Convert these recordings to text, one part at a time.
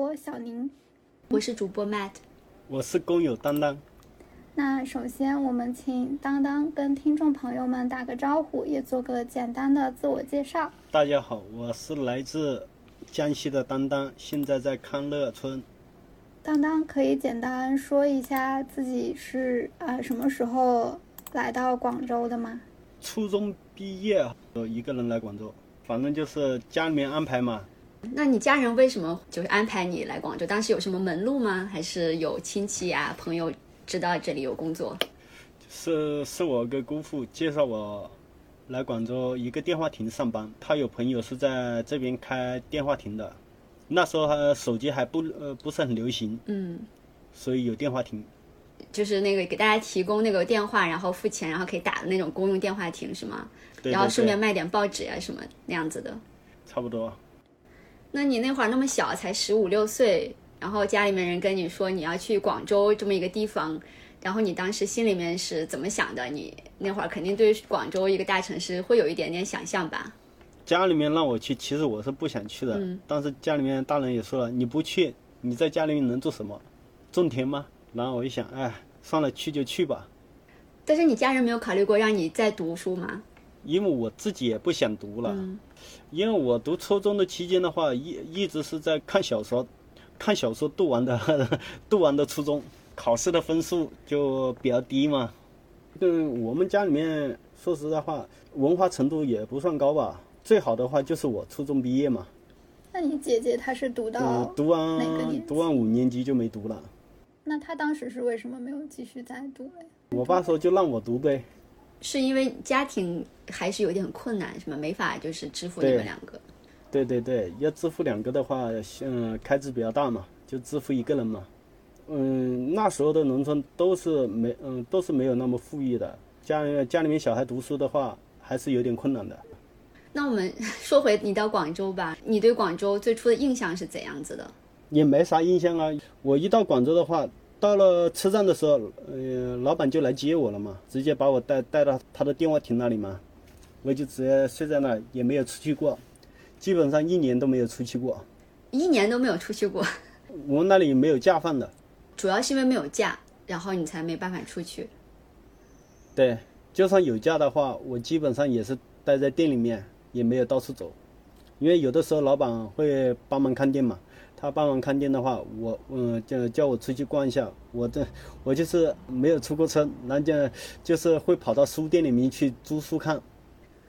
今天的主播小宁。我是主播 Matt。我是工友当当。那首先，我们请当当跟听众朋友们打个招呼，也做个简单的自我介绍。大家好，我是来自江西的当当，现在在康乐村。当当可以简单说一下自己是啊什么时候来到广州的吗？初中毕业，我一个人来广州，反正就是家里面安排嘛。那你家人为什么就是安排你来广州？当时有什么门路吗？还是有亲戚呀、朋友知道这里有工作？是是我个姑父介绍我来广州一个电话亭上班，他有朋友是在这边开电话亭的。那时候还手机还不呃不是很流行，嗯，所以有电话亭。就是那个给大家提供那个电话，然后付钱，然后可以打的那种公用电话亭是吗？对然后顺便卖点报纸呀、什么那样子的。差不多。那你那会儿那么小，才十五六岁，然后家里面人跟你说你要去广州这么一个地方，然后你当时心里面是怎么想的？你那会儿肯定对广州一个大城市会有一点点想象吧？家里面让我去，其实我是不想去的。嗯但是家里面大人也说了，你不去，你在家里面能做什么？种田吗？然后我一想，哎，算了，去就去吧。但是你家人没有考虑过让你再读书吗？因为我自己也不想读了，嗯因为我读初中的期间的话，一一直是在看小说，看小说读完的，读完的初中，考试的分数就比较低嘛。嗯，我们家里面说实在话，文化程度也不算高吧，最好的话就是我初中毕业嘛，那你姐姐她是读到嗯，读完哪个年读完五年级就没读了。那她当时是为什么没有继续再读嘞？我爸说就让我读呗，是因为家庭还是有点困难，是吗？没法就是支付你对们两个。对对对，要支付两个的话，嗯，开支比较大嘛，就支付一个人嘛。嗯，那时候的农村都是没，嗯，都是没有那么富裕的，家里家里面小孩读书的话，还是有点困难的。那我们说回你到广州吧，你对广州最初的印象是怎样子的？也没啥印象啊。我一到广州的话，到了车站的时候，呃，老板就来接我了嘛，直接把我带带到他的电话亭那里嘛，我就直接睡在那儿，也没有出去过，基本上一年都没有出去过。一年都没有出去过，我们那里没有假放的。主要是因为没有假，然后你才没办法出去。对，就算有假的话，我基本上也是待在店里面，也没有到处走，因为有的时候老板会帮忙看店嘛。他帮忙看店的话，我嗯就叫我出去逛一下，我这我就是没有出过车，然后就就是会跑到书店里面去租书看，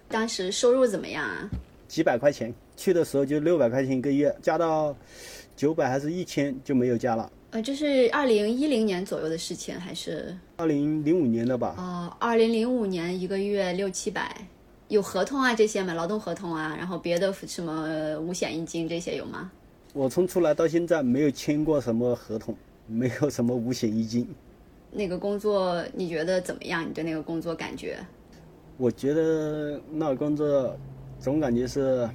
当时收入怎么样啊？几百块钱，去的时候就六百块钱一个月，加到九百还是一千就没有加了。呃，这是二零一零年左右的事情，还是二零零五年的吧，哦，二零零五年一个月六七百，有合同啊这些吗？劳动合同啊，然后别的什么五险一金这些有吗？我从出来到现在没有签过什么合同，没有什么五险一金。那个工作你觉得怎么样？你对那个工作感觉？我觉得那个工作总感觉是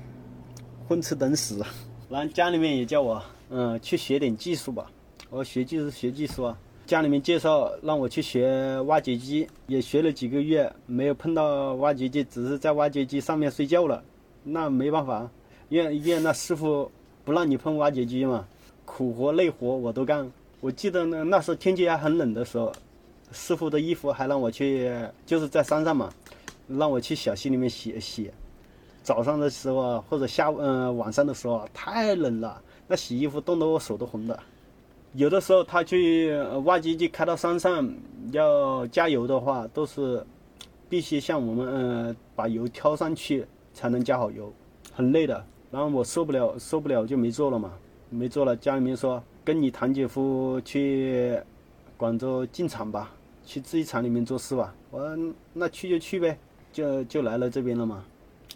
混吃等死，然后家里面也叫我，嗯，去学点技术吧。我学技术学技术啊，家里面介绍让我去学挖掘机，也学了几个月，没有碰到挖掘机，只是在挖掘机上面睡觉了。那没办法，因为因为那师傅不让你碰挖掘机嘛，苦活累活我都干。我记得呢，那时候天气还很冷的时候，师傅的衣服还让我去，就是在山上嘛，让我去小溪里面洗洗。早上的时候啊，或者下嗯、呃、晚上的时候啊，太冷了，那洗衣服冻得我手都红的。有的时候他去挖掘机开到山上要加油的话，都是必须像我们嗯、呃、把油挑上去才能加好油，很累的。然后我受不了，受不了就没做了嘛，没做了。家里面说跟你堂姐夫去广州进厂吧，去制衣厂里面做事吧。我说那去就去呗，就就来了这边了嘛，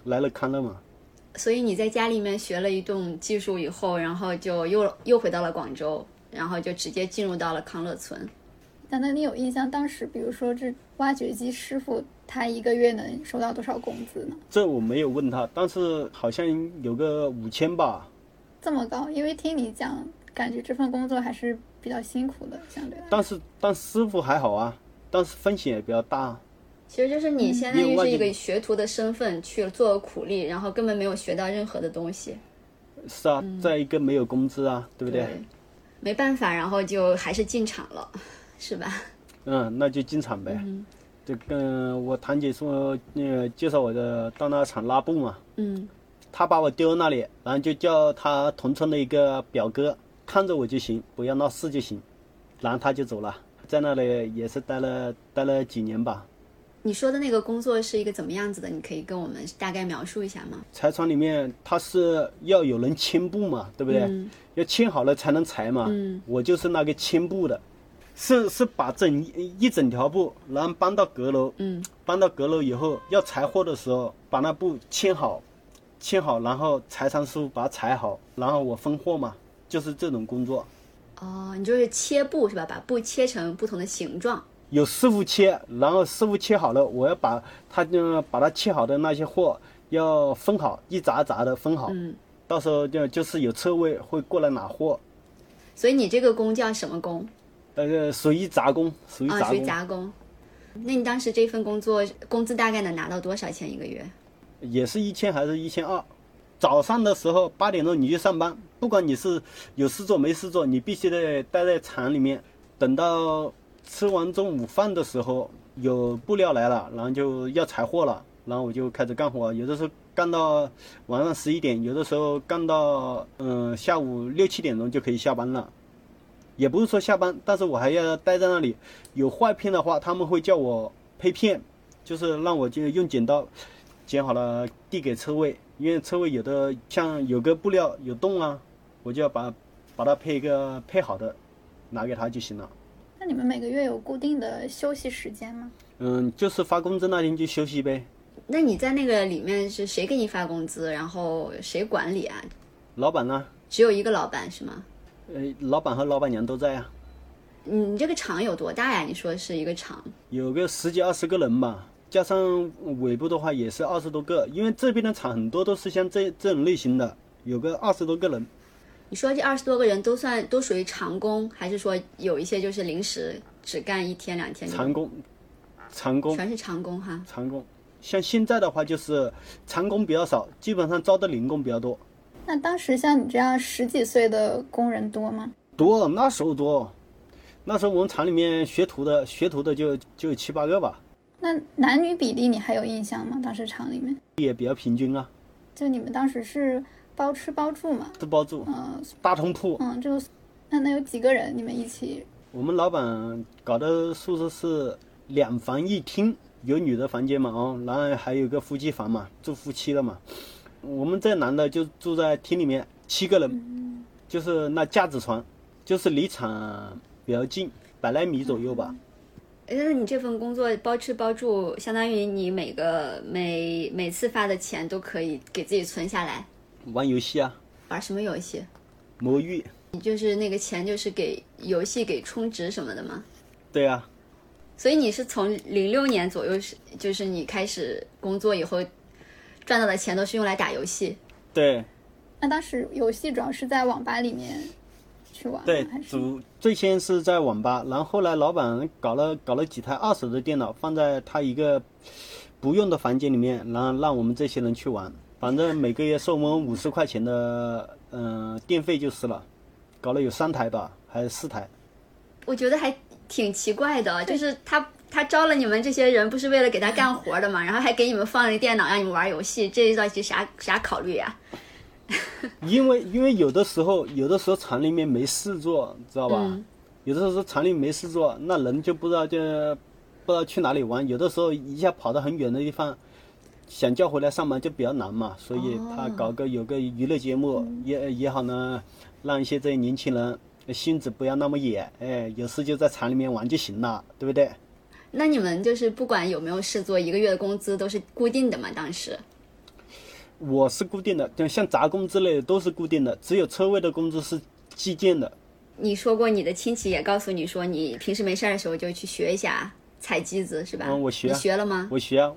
来了康乐嘛。所以你在家里面学了一栋技术以后，然后就又又回到了广州，然后就直接进入到了康乐村。难道你有印象当时，比如说这挖掘机师傅他一个月能收到多少工资呢？这我没有问他，但是好像有个五千吧。这么高？因为听你讲，感觉这份工作还是比较辛苦的，相对来。但是但师傅还好啊，但是风险也比较大。其实就是你相当于因为是一个学徒的身份去做苦力，然后根本没有学到任何的东西。是啊，再一个没有工资啊，对不对？没办法，然后就还是进厂了，是吧？嗯，那就进厂呗。就跟我堂姐说，那呃，介绍我的到那厂拉布嘛。嗯。他把我丢那里，然后就叫他同村的一个表哥看着我就行，不要闹事就行。然后他就走了，在那里也是待了待了几年吧。你说的那个工作是一个怎么样子的？你可以跟我们大概描述一下吗？裁床里面，他是要有人牵布嘛，对不对？要牵好了才能裁嘛。嗯我就是那个牵布的，是是把整一整条布，然后搬到阁楼。嗯。搬到阁楼以后，要裁货的时候，把那布牵好，牵好，然后裁床师傅把它裁好，然后我分货嘛，就是这种工作。哦，你就是切布是吧？把布切成不同的形状。有师傅切，然后师傅切好了，我要把他就把它切好的那些货要分好，一扎扎的分好。嗯。到时候就就是有车位会过来拿货。所以你这个工叫什么工？呃，属于杂工，属于杂工。属于杂工。那你当时这份工作工资大概能拿到多少钱一个月？也是一千还是一千二？早上的时候八点钟你去上班，不管你是有事做没事做，你必须得待在厂里面，等到。吃完中午饭的时候，有布料来了，然后就要裁货了，然后我就开始干活。有的时候干到晚上十一点，有的时候干到嗯下午六七点钟就可以下班了。也不是说下班，但是我还要待在那里。有坏片的话，他们会叫我配片，就是让我就用剪刀剪好了递给车位，因为车位有的像有个布料有洞啊，我就要把把它配一个配好的拿给他就行了。那你们每个月有固定的休息时间吗？嗯，就是发工资那天就休息呗。那你在那个里面是谁给你发工资？然后谁管理啊？老板呢？只有一个老板是吗？呃，老板和老板娘都在啊。你这个厂有多大呀？你说是一个厂？有个十几二十个人吧，加上尾部的话也是二十多个。因为这边的厂很多都是像这这种类型的，有个二十多个人。你说这二十多个人都算都属于长工，还是说有一些就是临时只干一天两天？长工，长工全是长工哈。长工，像现在的话就是长工比较少，基本上招的零工比较多。那当时像你这样十几岁的工人多吗？多，那时候多，那时候我们厂里面学徒的学徒的就就有七八个吧。那男女比例你还有印象吗？当时厂里面也比较平均啊。就你们当时是。包吃包住嘛，都包住，嗯，大通铺，嗯，就那那有几个人？你们一起？我们老板搞的宿舍是两房一厅，有女的房间嘛，哦，然后还有个夫妻房嘛，住夫妻的嘛。我们这男的就住在厅里面，七个人，就是那架子床，就是离厂比较近，百来米左右吧。那你这份工作包吃包住，相当于你每个每每次发的钱都可以给自己存下来。玩游戏啊？玩什么游戏？魔域。你就是那个钱，就是给游戏给充值什么的吗？对啊。所以你是从零六年左右是，就是你开始工作以后赚到的钱都是用来打游戏。对。那当时游戏主要是在网吧里面去玩，对，主最先是在网吧，然后后来老板搞了搞了几台二手的电脑放在他一个不用的房间里面，然后让我们这些人去玩。反正每个月收我们五十块钱的，嗯，电费就是了，搞了有三台吧，还是四台。我觉得还挺奇怪的，就是他他招了你们这些人，不是为了给他干活的嘛，然后还给你们放了个电脑让你们玩游戏，这到底啥啥考虑呀？因为因为有的时候有的时候厂里面没事做，知道吧？有的时候厂里没事做，那人就不知道就不知道去哪里玩，有的时候一下跑到很远的地方。想叫回来上班就比较难嘛，所以他搞个有个娱乐节目也也好呢，让一些这些年轻人性子不要那么野，哎，有事就在厂里面玩就行了，对不对？那你们就是不管有没有事做，一个月的工资都是固定的嘛？当时我是固定的，像杂工之类的都是固定的，只有车位的工资是计件的。你说过你的亲戚也告诉你说，你平时没事的时候就去学一下踩机子是吧？嗯，我学。你学了吗？我学。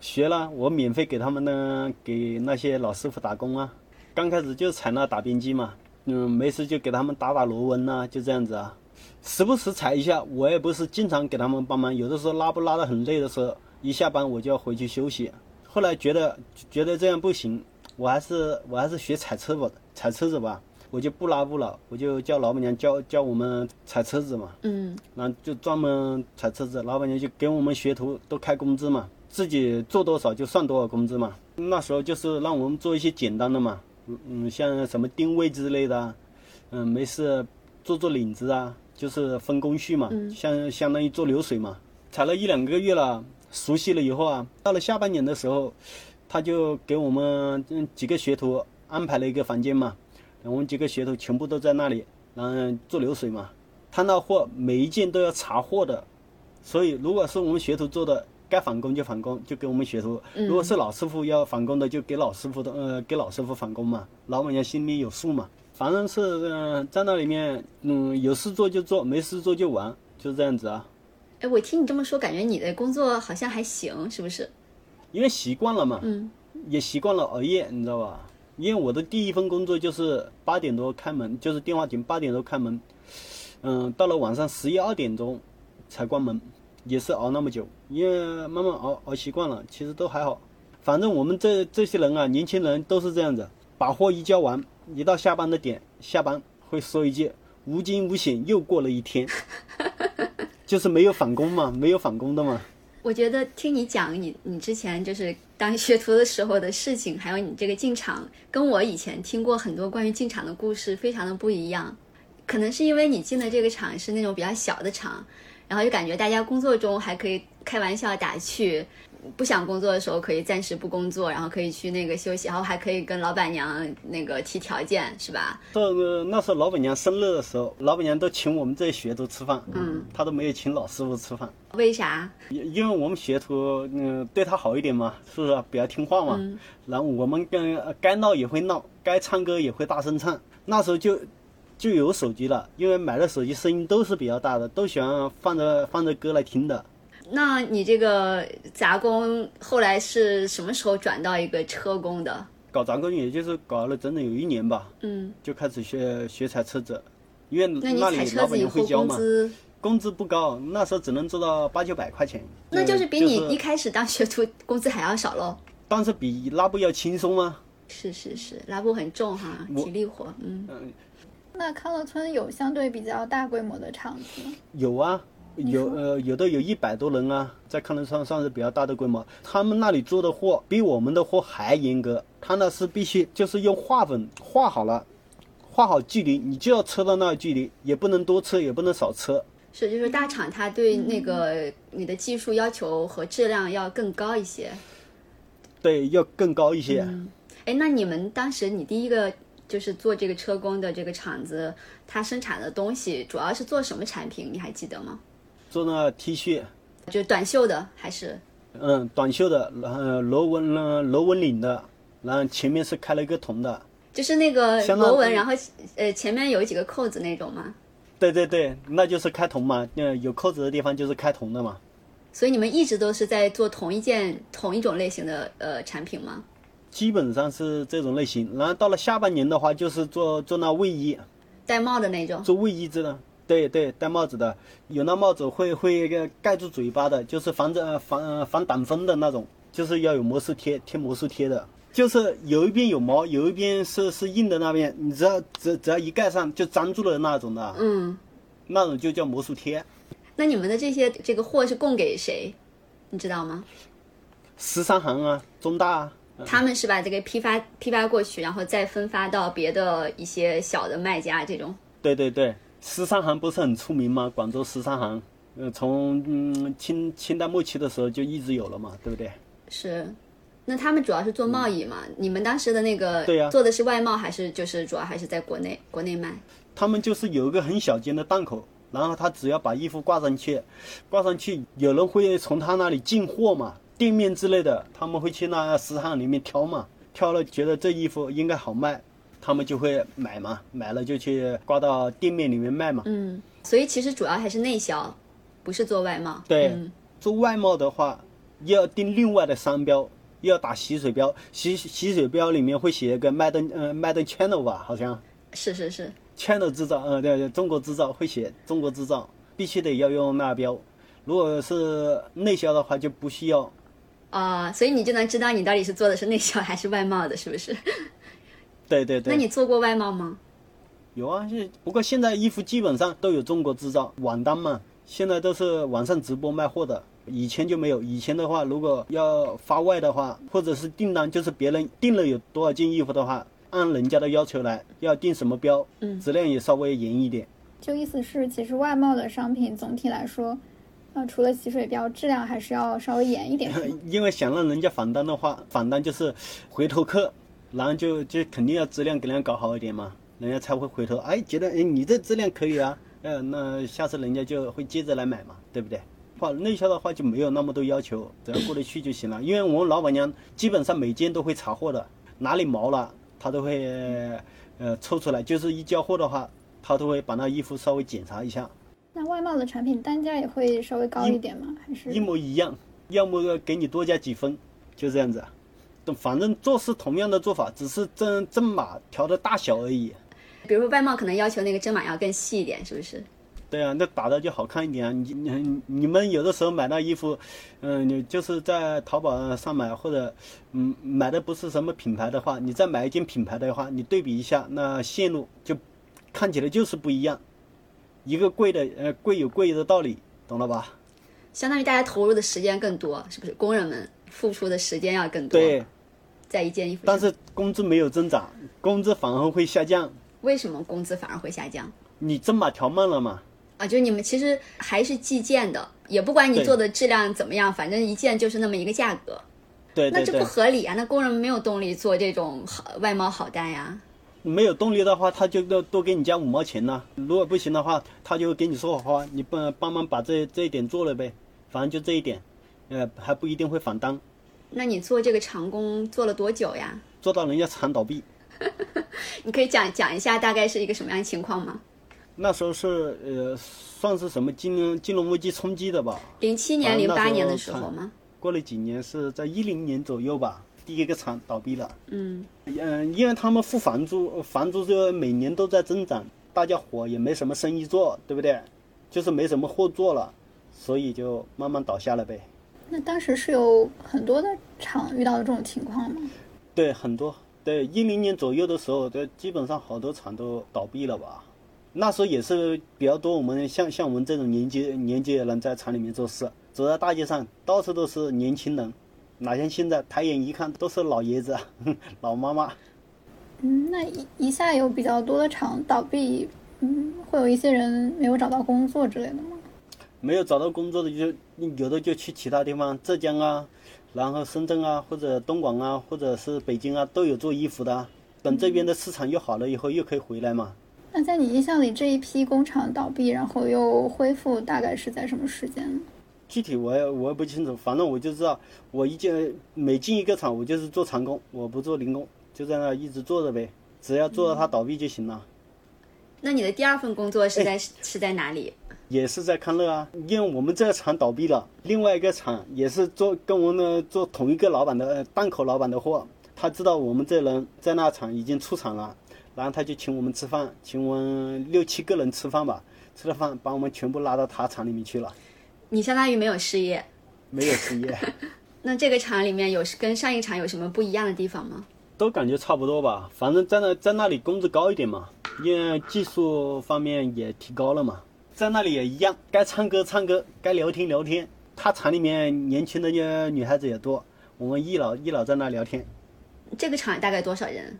学了，我免费给他们呢，给那些老师傅打工啊。刚开始就采那打边机嘛，嗯，没事就给他们打打螺纹呐，就这样子啊。时不时踩一下，我也不是经常给他们帮忙，有的时候拉不拉的很累的时候，一下班我就要回去休息。后来觉得觉得这样不行，我还是我还是学踩车吧，踩车子吧，我就不拉不了，我就叫老板娘教教我们踩车子嘛，嗯，然后就专门踩车子，老板娘就给我们学徒都开工资嘛，自己做多少就算多少工资嘛。那时候就是让我们做一些简单的嘛，嗯嗯，像什么定位之类的啊，嗯，没事做做领子啊，就是分工序嘛，相相当于做流水嘛。踩了一两个月了，熟悉了以后啊，到了下半年的时候，他就给我们嗯几个学徒安排了一个房间嘛，我们几个学徒全部都在那里，然后做流水嘛。摊到货每一件都要查货的，所以如果是我们学徒做的，该返工就返工，就给我们学徒；如果是老师傅要返工的，就给老师傅的，呃，给老师傅返工嘛。老板娘心里有数嘛，反正是嗯、在那里面，嗯，有事做就做，没事做就玩，就这样子啊。哎，我听你这么说，感觉你的工作好像还行，是不是？因为习惯了嘛，嗯，也习惯了熬夜，你知道吧？因为我的第一份工作就是八点多开门，就是电话亭八点多开门，嗯，到了晚上十一二点钟才关门，也是熬那么久，因为慢慢熬熬习惯了，其实都还好。反正我们这这些人啊，年轻人都是这样子，把货一交完，一到下班的点，下班会说一句“无惊无险又过了一天”，就是没有返工嘛，没有返工的嘛。我觉得听你讲你你之前就是当学徒的时候的事情，还有你这个进厂，跟我以前听过很多关于进厂的故事非常的不一样。可能是因为你进的这个厂是那种比较小的厂，然后就感觉大家工作中还可以开玩笑打趣，不想工作的时候可以暂时不工作，然后可以去那个休息，然后还可以跟老板娘那个提条件，是吧？这个那时候老板娘生日的时候，老板娘都请我们这些学徒吃饭，嗯，她都没有请老师傅吃饭，为啥？因因为我们学徒嗯对她好一点嘛，是不是比较听话嘛？嗯然后我们跟呃该闹也会闹，该唱歌也会大声唱。那时候就就有手机了，因为买的手机声音都是比较大的，都喜欢放着放着歌来听的。那你这个杂工后来是什么时候转到一个车工的？搞杂工也就是搞了整整有一年吧，嗯，就开始学学踩车子，因为那里老板踩车子以后娘会教嘛，工资，工资不高，那时候只能做到八九百块钱，那就是比你一开始当学徒工资还要少喽。但是比拉布要轻松吗。是是是，拉布很重哈，体力活，嗯，那康乐村有相对比较大规模的厂子吗？有啊，有呃有的有一百多人啊，在康乐上算是比较大的规模。他们那里做的货比我们的货还严格，他那是必须就是用画粉画好了，画好距离，你就要车到那个距离，也不能多车，也不能少车。是就是大厂它对那个你的技术要求和质量要更高一些。对，要更高一些。哎，那你们当时你第一个就是做这个车工的这个厂子，它生产的东西主要是做什么产品？你还记得吗？做那 T 恤，就短袖的还是？嗯，短袖的，然后螺纹呢螺纹领的，然后前面是开了一个铜的。就是那个螺纹，然后呃前面有几个扣子那种吗？对对对，那就是开铜嘛，那有扣子的地方就是开铜的嘛。所以你们一直都是在做同一件同一种类型的呃产品吗？基本上是这种类型，然后到了下半年的话，就是做做那卫衣，戴帽的那种？做卫衣子的，对对，戴帽子的，有那帽子会会呃盖住嘴巴的，就是防着呃防呃防挡风的那种，就是要有魔术贴贴魔术贴的，就是有一边有毛，有一边是是硬的那边，你只要只只要一盖上就粘住了那种的，嗯，那种就叫魔术贴。那你们的这些这个货是供给谁？你知道吗？十三行啊，中大啊，他们是把这个批发批发过去，然后再分发到别的一些小的卖家这种。对对对，十三行不是很出名吗？广州十三行，呃，从嗯清清代末期的时候就一直有了嘛，对不对？是，那他们主要是做贸易嘛？你们当时的那个对呀做的是外贸，还是就是主要还是在国内国内卖？他们就是有一个很小间的档口，然后他只要把衣服挂上去，挂上去，有人会从他那里进货嘛，店面之类的，他们会去那十三行里面挑嘛，挑了觉得这衣服应该好卖，他们就会买嘛，买了就去挂到店面里面卖嘛。嗯，所以其实主要还是内销，不是做外贸。对，嗯做外贸的话，要定另外的商标，又要打洗水标，洗洗水标里面会写一个麦登呃麦登 channel 吧，好像是是是，channel 制造，嗯对对，中国制造会写中国制造，必须得要用那标。如果是内销的话就不需要，啊、所以你就能知道你到底是做的是内销还是外贸的，是不是？对对对。那你做过外贸吗？有啊，现不过现在衣服基本上都有中国制造，网单嘛，现在都是网上直播卖货的。以前就没有，以前的话，如果要发外的话，或者是订单，就是别人订了有多少件衣服的话，按人家的要求来，要定什么标，嗯质量也稍微严一点。就意思是，其实外贸的商品总体来说，呃，除了洗水标，质量还是要稍微严一点。因为想让人家返单的话，返单就是回头客，然后就就肯定要质量给人家搞好一点嘛，人家才会回头，哎，觉得哎你这质量可以啊，呃，那下次人家就会接着来买嘛，对不对？话内销的话就没有那么多要求，只要过得去就行了。因为我们老板娘基本上每件都会查货的，哪里毛了她都会呃抽出来，就是一交货的话，她都会把那衣服稍微检查一下，那外贸的产品单价也会稍微高一点吗？还是一模一样，要么给你多加几分，就这样子。反正做是同样的做法，只是针针码调的大小而已。比如说外贸可能要求那个针码要更细一点，是不是？对啊，那打的就好看一点啊。你你你们有的时候买那衣服，嗯、你就是在淘宝上买或者嗯买的不是什么品牌的话，你再买一件品牌的话，你对比一下那线路就看起来就是不一样。一个贵的呃贵有贵的道理，懂了吧？相当于大家投入的时间更多，是不是？工人们付出的时间要更多。对，在一件衣服上，但是工资没有增长，工资反而会下降。为什么工资反而会下降？你针码调慢了嘛？啊，就是你们其实还是计件的，也不管你做的质量怎么样，反正一件就是那么一个价格，对对对那这不，合理啊！那工人没有动力做这种好外贸好单呀。没有动力的话，他就多多给你加五毛钱呢。如果不行的话，他就给你说好话，你帮帮忙把这这一点做了呗，反正就这一点，呃，还不一定会返单，那你做这个长工做了多久呀？做到人家厂倒闭。你可以讲讲一下大概是一个什么样的情况吗？那时候是呃，算是什么金融金融危机冲击的吧？零七年、零八年的时候吗？过了几年，是在一零年左右吧，第一个厂倒闭了。嗯，嗯，因为他们付房租，房租就每年都在增长，大家伙也没什么生意做，对不对？就是没什么货做了，所以就慢慢倒下了呗。那当时是有很多的厂遇到的这种情况吗？对，很多，对，一零年左右的时候，对，基本上好多厂都倒闭了吧。那时候也是比较多，我们像像我们这种年纪年纪的人在厂里面做事，走在大街上到处都是年轻人，哪像现在抬眼一看都是老爷子、老妈妈。嗯，那一一下有比较多的厂倒闭，嗯，会有一些人没有找到工作之类的吗？没有找到工作的就有的就去其他地方，浙江啊，然后深圳啊，或者东莞啊，或者是北京啊，都有做衣服的啊。等这边的市场又好了以后，又可以回来嘛。那在你印象里，这一批工厂倒闭，然后又恢复，大概是在什么时间呢？具体我也我也不清楚，反正我就知道，我一进每进一个厂，我就是做长工，我不做零工，就在那一直做着呗，只要做到它倒闭就行了。那你的第二份工作是在、是在哪里？也是在康乐啊，因为我们这个厂倒闭了，另外一个厂也是做跟我们做同一个老板的呃档口老板的货，他知道我们这人在那厂已经出厂了，然后他就请我们吃饭，请我们六七个人吃饭吧，吃了饭把我们全部拉到他厂里面去了，你相当于没有失业。没有失业，那这个厂里面有跟上一厂有什么不一样的地方吗？都感觉差不多吧，反正在那在那里工资高一点嘛，因为技术方面也提高了嘛，在那里也一样，该唱歌唱歌，该聊天聊天。他厂里面年轻的呃女孩子也多，我们一老一老在那聊天。这个厂大概多少人？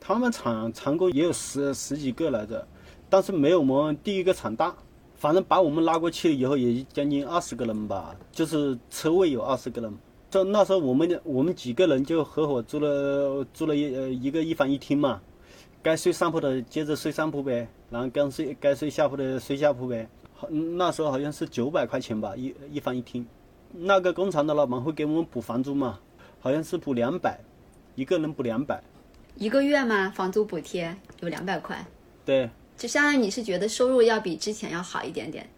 他们厂厂工也有十十几个来着，但是没有我们第一个厂大。反正把我们拉过去以后，也将近二十个人吧，就是车位有二十个人。这那时候我们我们几个人就合伙租了租了一呃一个一房一厅嘛，该睡上铺的接着睡上铺呗，然后该睡该睡下铺的睡下铺呗。好那时候好像是九百块钱吧，一一房一厅。那个工厂的老板会给我们补房租嘛，好像是补两百，一个人补两百。一个月吗？房租补贴有两百块，对，就相当于你是觉得收入要比之前要好一点点。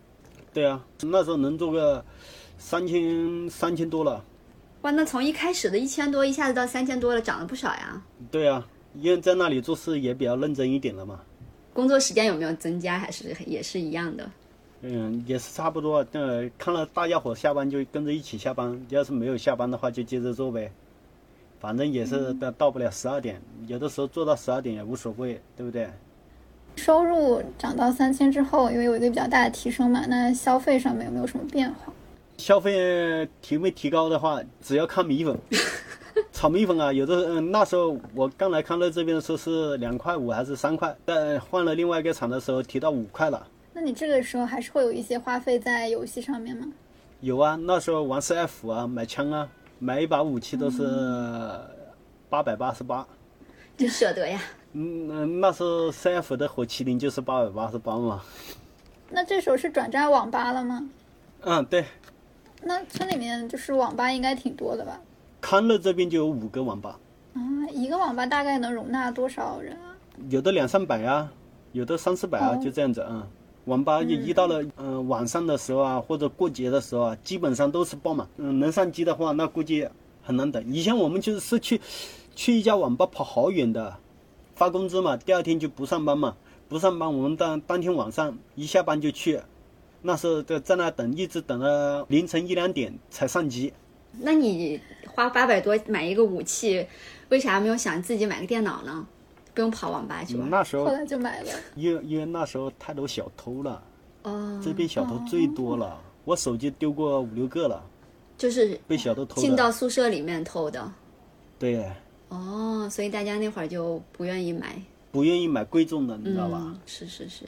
对啊，那时候能做个三千三千多了。哇，那从一开始的一千多，一下子到三千多了，涨了不少呀。对啊，因为在那里做事也比较认真一点了嘛。工作时间有没有增加？还是也是一样的？嗯，也是差不多。呃，看了大家伙下班就跟着一起下班，要是没有下班的话就接着做呗。反正也是到到不了十二点，有的时候做到十二点也无所谓，对不对？收入涨到三千之后，因为有一个比较大的提升嘛，那消费上面有没有什么变化？消费提没提高的话，只要看米粉，炒米粉啊，有的嗯那时候我刚来康乐这边的时候是两块五还是三块，但换了另外一个厂的时候提到五块了。那你这个时候还是会有一些花费在游戏上面吗？有啊，那时候玩 CF 啊，买枪啊，买一把武器都是八百八十八。真舍得呀。嗯，那那时候 CF 的火麒麟就是八百八十八嘛。那这时候是转战网吧了吗？嗯，对，那村里面就是网吧应该挺多的吧？康乐这边就有五个网吧，啊，一个网吧大概能容纳多少人啊？有的两三百啊，有的三四百啊，哦就这样子啊、网吧一一到了嗯、呃晚上的时候啊，或者过节的时候啊，基本上都是爆满。嗯，能上机的话，那估计很难等。以前我们就是去去一家网吧跑好远的，发工资嘛，第二天就不上班嘛，不上班我们当当天晚上一下班就去，那时候在在那等，一直等到凌晨一两点才上机。那你花八百多买一个武器，为啥没有想自己买个电脑呢？不用跑网吧去玩。那时候后来就买了。因为因为那时候太多小偷了，哦，这边小偷最多了，我手机丢过五六个了，就是被小偷偷进。到宿舍里面偷的。对，哦，所以大家那会儿就不愿意买，不愿意买贵重的，你知道吧？嗯，是是是，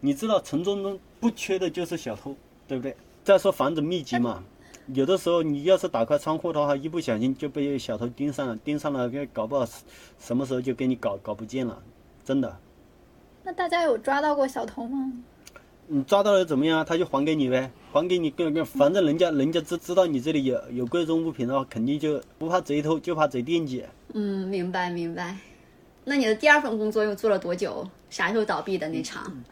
你知道城中中不缺的就是小偷，对不对？再说房子密集嘛，有的时候你要是打开窗户的话，一不小心就被小偷盯上了，盯上了，给搞不好什么时候就给你搞搞不见了，真的。那大家有抓到过小偷吗？你抓到了怎么样啊？他就还给你呗，还给你，跟跟，反正人家人家知知道你这里有有贵重物品的话，肯定就不怕贼偷，就怕贼惦记。嗯，明白明白。那你的第二份工作又做了多久？啥时候倒闭的那场？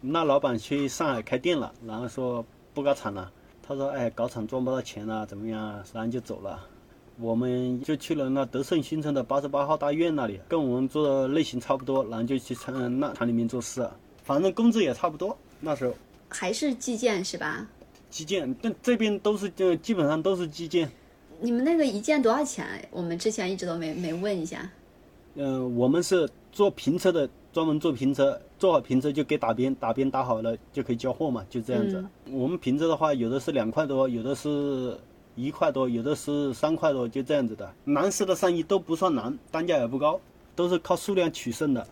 那老板去上海开店了，然后说不搞厂了。他说：“哎，搞厂赚不到钱了，怎么样啊？”然后就走了。我们就去了那德胜新城的八十八号大院那里，跟我们做的类型差不多，然后就去厂那厂里面做事，反正工资也差不多。那时候还是计件是吧？计件，但这边都是就基本上都是计件。你们那个一件多少钱？我们之前一直都没没问一下。嗯、我们是做平车的，专门做评车，做好评车就给打边，打边打好了就可以交货嘛，就这样子。我们评车的话，有的是两块多，有的是一块多，有的是三块多，就这样子的。男士的上衣都不算难，单价也不高，都是靠数量取胜的。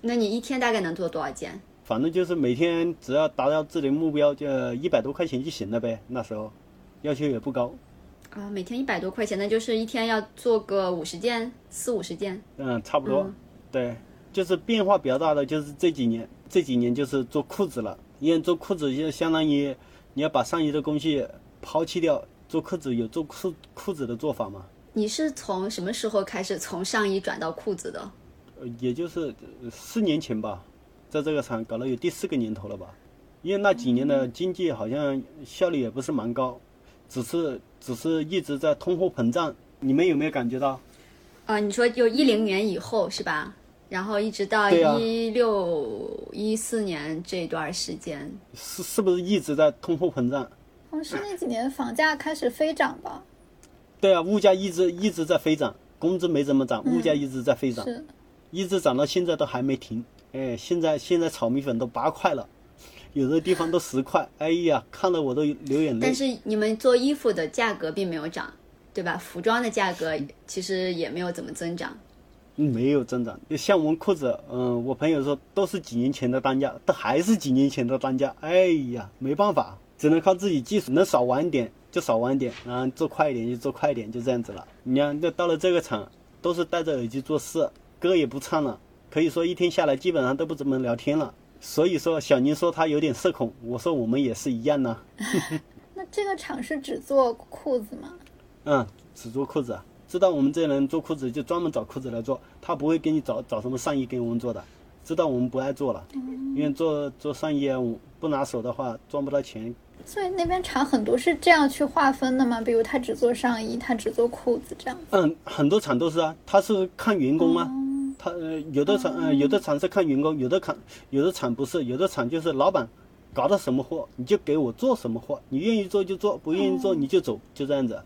那你一天大概能做多少件？反正就是每天只要达到自己的目标，就一百多块钱就行了呗。那时候要求也不高，啊、每天一百多块钱，那就是一天要做个五十件，四五十件。嗯，差不多。对，就是变化比较大的就是这几年，这几年就是做裤子了。因为做裤子就相当于你要把上衣的工序抛弃掉，做裤子有做裤裤子的做法吗。你是从什么时候开始从上衣转到裤子的？呃也就是呃四年前吧，在这个厂搞了有第四个年头了吧。因为那几年的经济好像效率也不是蛮高，只是只是一直在通货膨胀。你们有没有感觉到？啊、你说就一零年以后是吧？然后一直到一六一四年这段时间，是是不是一直在通货膨胀？好像是那几年房价开始飞涨吧？对啊，物价一直一直在飞涨，工资没怎么涨，物价一直在飞涨，是，一直涨到现在都还没停。哎，现在现在炒米粉都八块了，有的地方都十块。哎呀，看得我都流眼泪但。是你们做衣服的价格并没有涨，对吧？服装的价格其实也没有怎么增长。没有增长，就像我们裤子，嗯，我朋友说都是几年前的单价，都还是几年前的单价。哎呀，没办法，只能靠自己技术，能少玩一点就少玩一点，然后做快一点就做快一点，就这样子了。你看，那到了这个厂，都是戴着耳机做事，歌也不唱了，可以说一天下来基本上都不怎么聊天了。所以说，小宁说他有点社恐，我说我们也是一样呢。那这个厂是只做裤子吗？嗯，只做裤子啊。知道我们这人做裤子就专门找裤子来做，他不会给你找找什么上衣给我们做的。知道我们不爱做了，因为做做上衣啊，我不拿手的话赚不到钱。所以那边厂很多是这样去划分的吗？比如他只做上衣，他只做裤子这样。嗯，很多厂都是啊，他是看员工啊，他呃有的厂呃有的厂是看员工，有的厂有的厂不是，有的厂就是老板搞到什么货你就给我做什么货，你愿意做就做，不愿意做你就走，就这样子。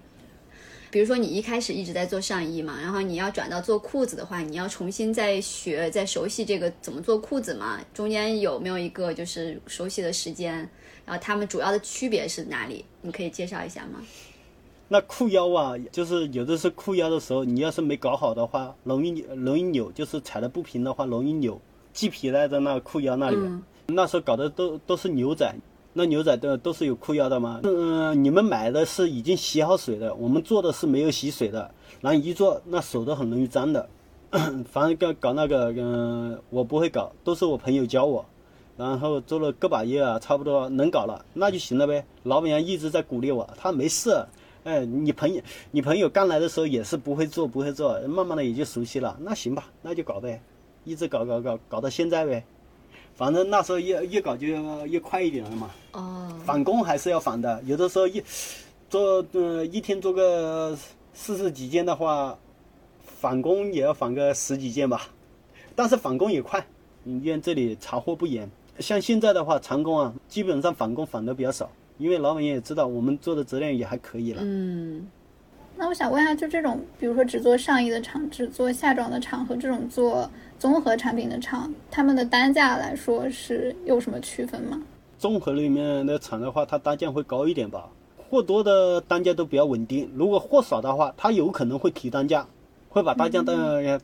比如说你一开始一直在做上衣嘛，然后你要转到做裤子的话，你要重新再学、再熟悉这个怎么做裤子嘛？中间有没有一个就是熟悉的时间？然后它们主要的区别是哪里？你可以介绍一下吗？那裤腰啊，就是有的是裤腰的时候，你要是没搞好的话，容易容易扭，就是踩的不平的话，容易扭。系皮带在那裤腰那里，那时候搞的都都是牛仔，那牛仔的都是有裤腰的吗。嗯，你们买的是已经洗好水的，我们做的是没有洗水的，然后一做那手都很容易脏的。反正搞搞那个，嗯，我不会搞，都是我朋友教我。然后做了个把月啊，差不多能搞了，那就行了呗。老板娘一直在鼓励我，他没事。哎，你朋友你朋友刚来的时候也是不会做不会做，慢慢的也就熟悉了。那行吧，那就搞呗。一直搞搞搞搞到现在呗，反正那时候越越搞就越快一点了嘛。哦。返工还是要返的，有的时候一做呃一天做个四十几件的话，返工也要返个十几件吧。但是返工也快，因为这里查货不严。像现在的话，长工啊，基本上返工返的比较少，因为老板也知道我们做的质量也还可以了。嗯。那我想问一下，就这种，比如说只做上衣的厂，只做夏装的厂和这种做综合产品的厂，他们的单价来说是有什么区分吗？综合里面的厂的话，它单价会高一点吧。货多的单价都比较稳定，如果货少的话，它有可能会提单价，会把单价打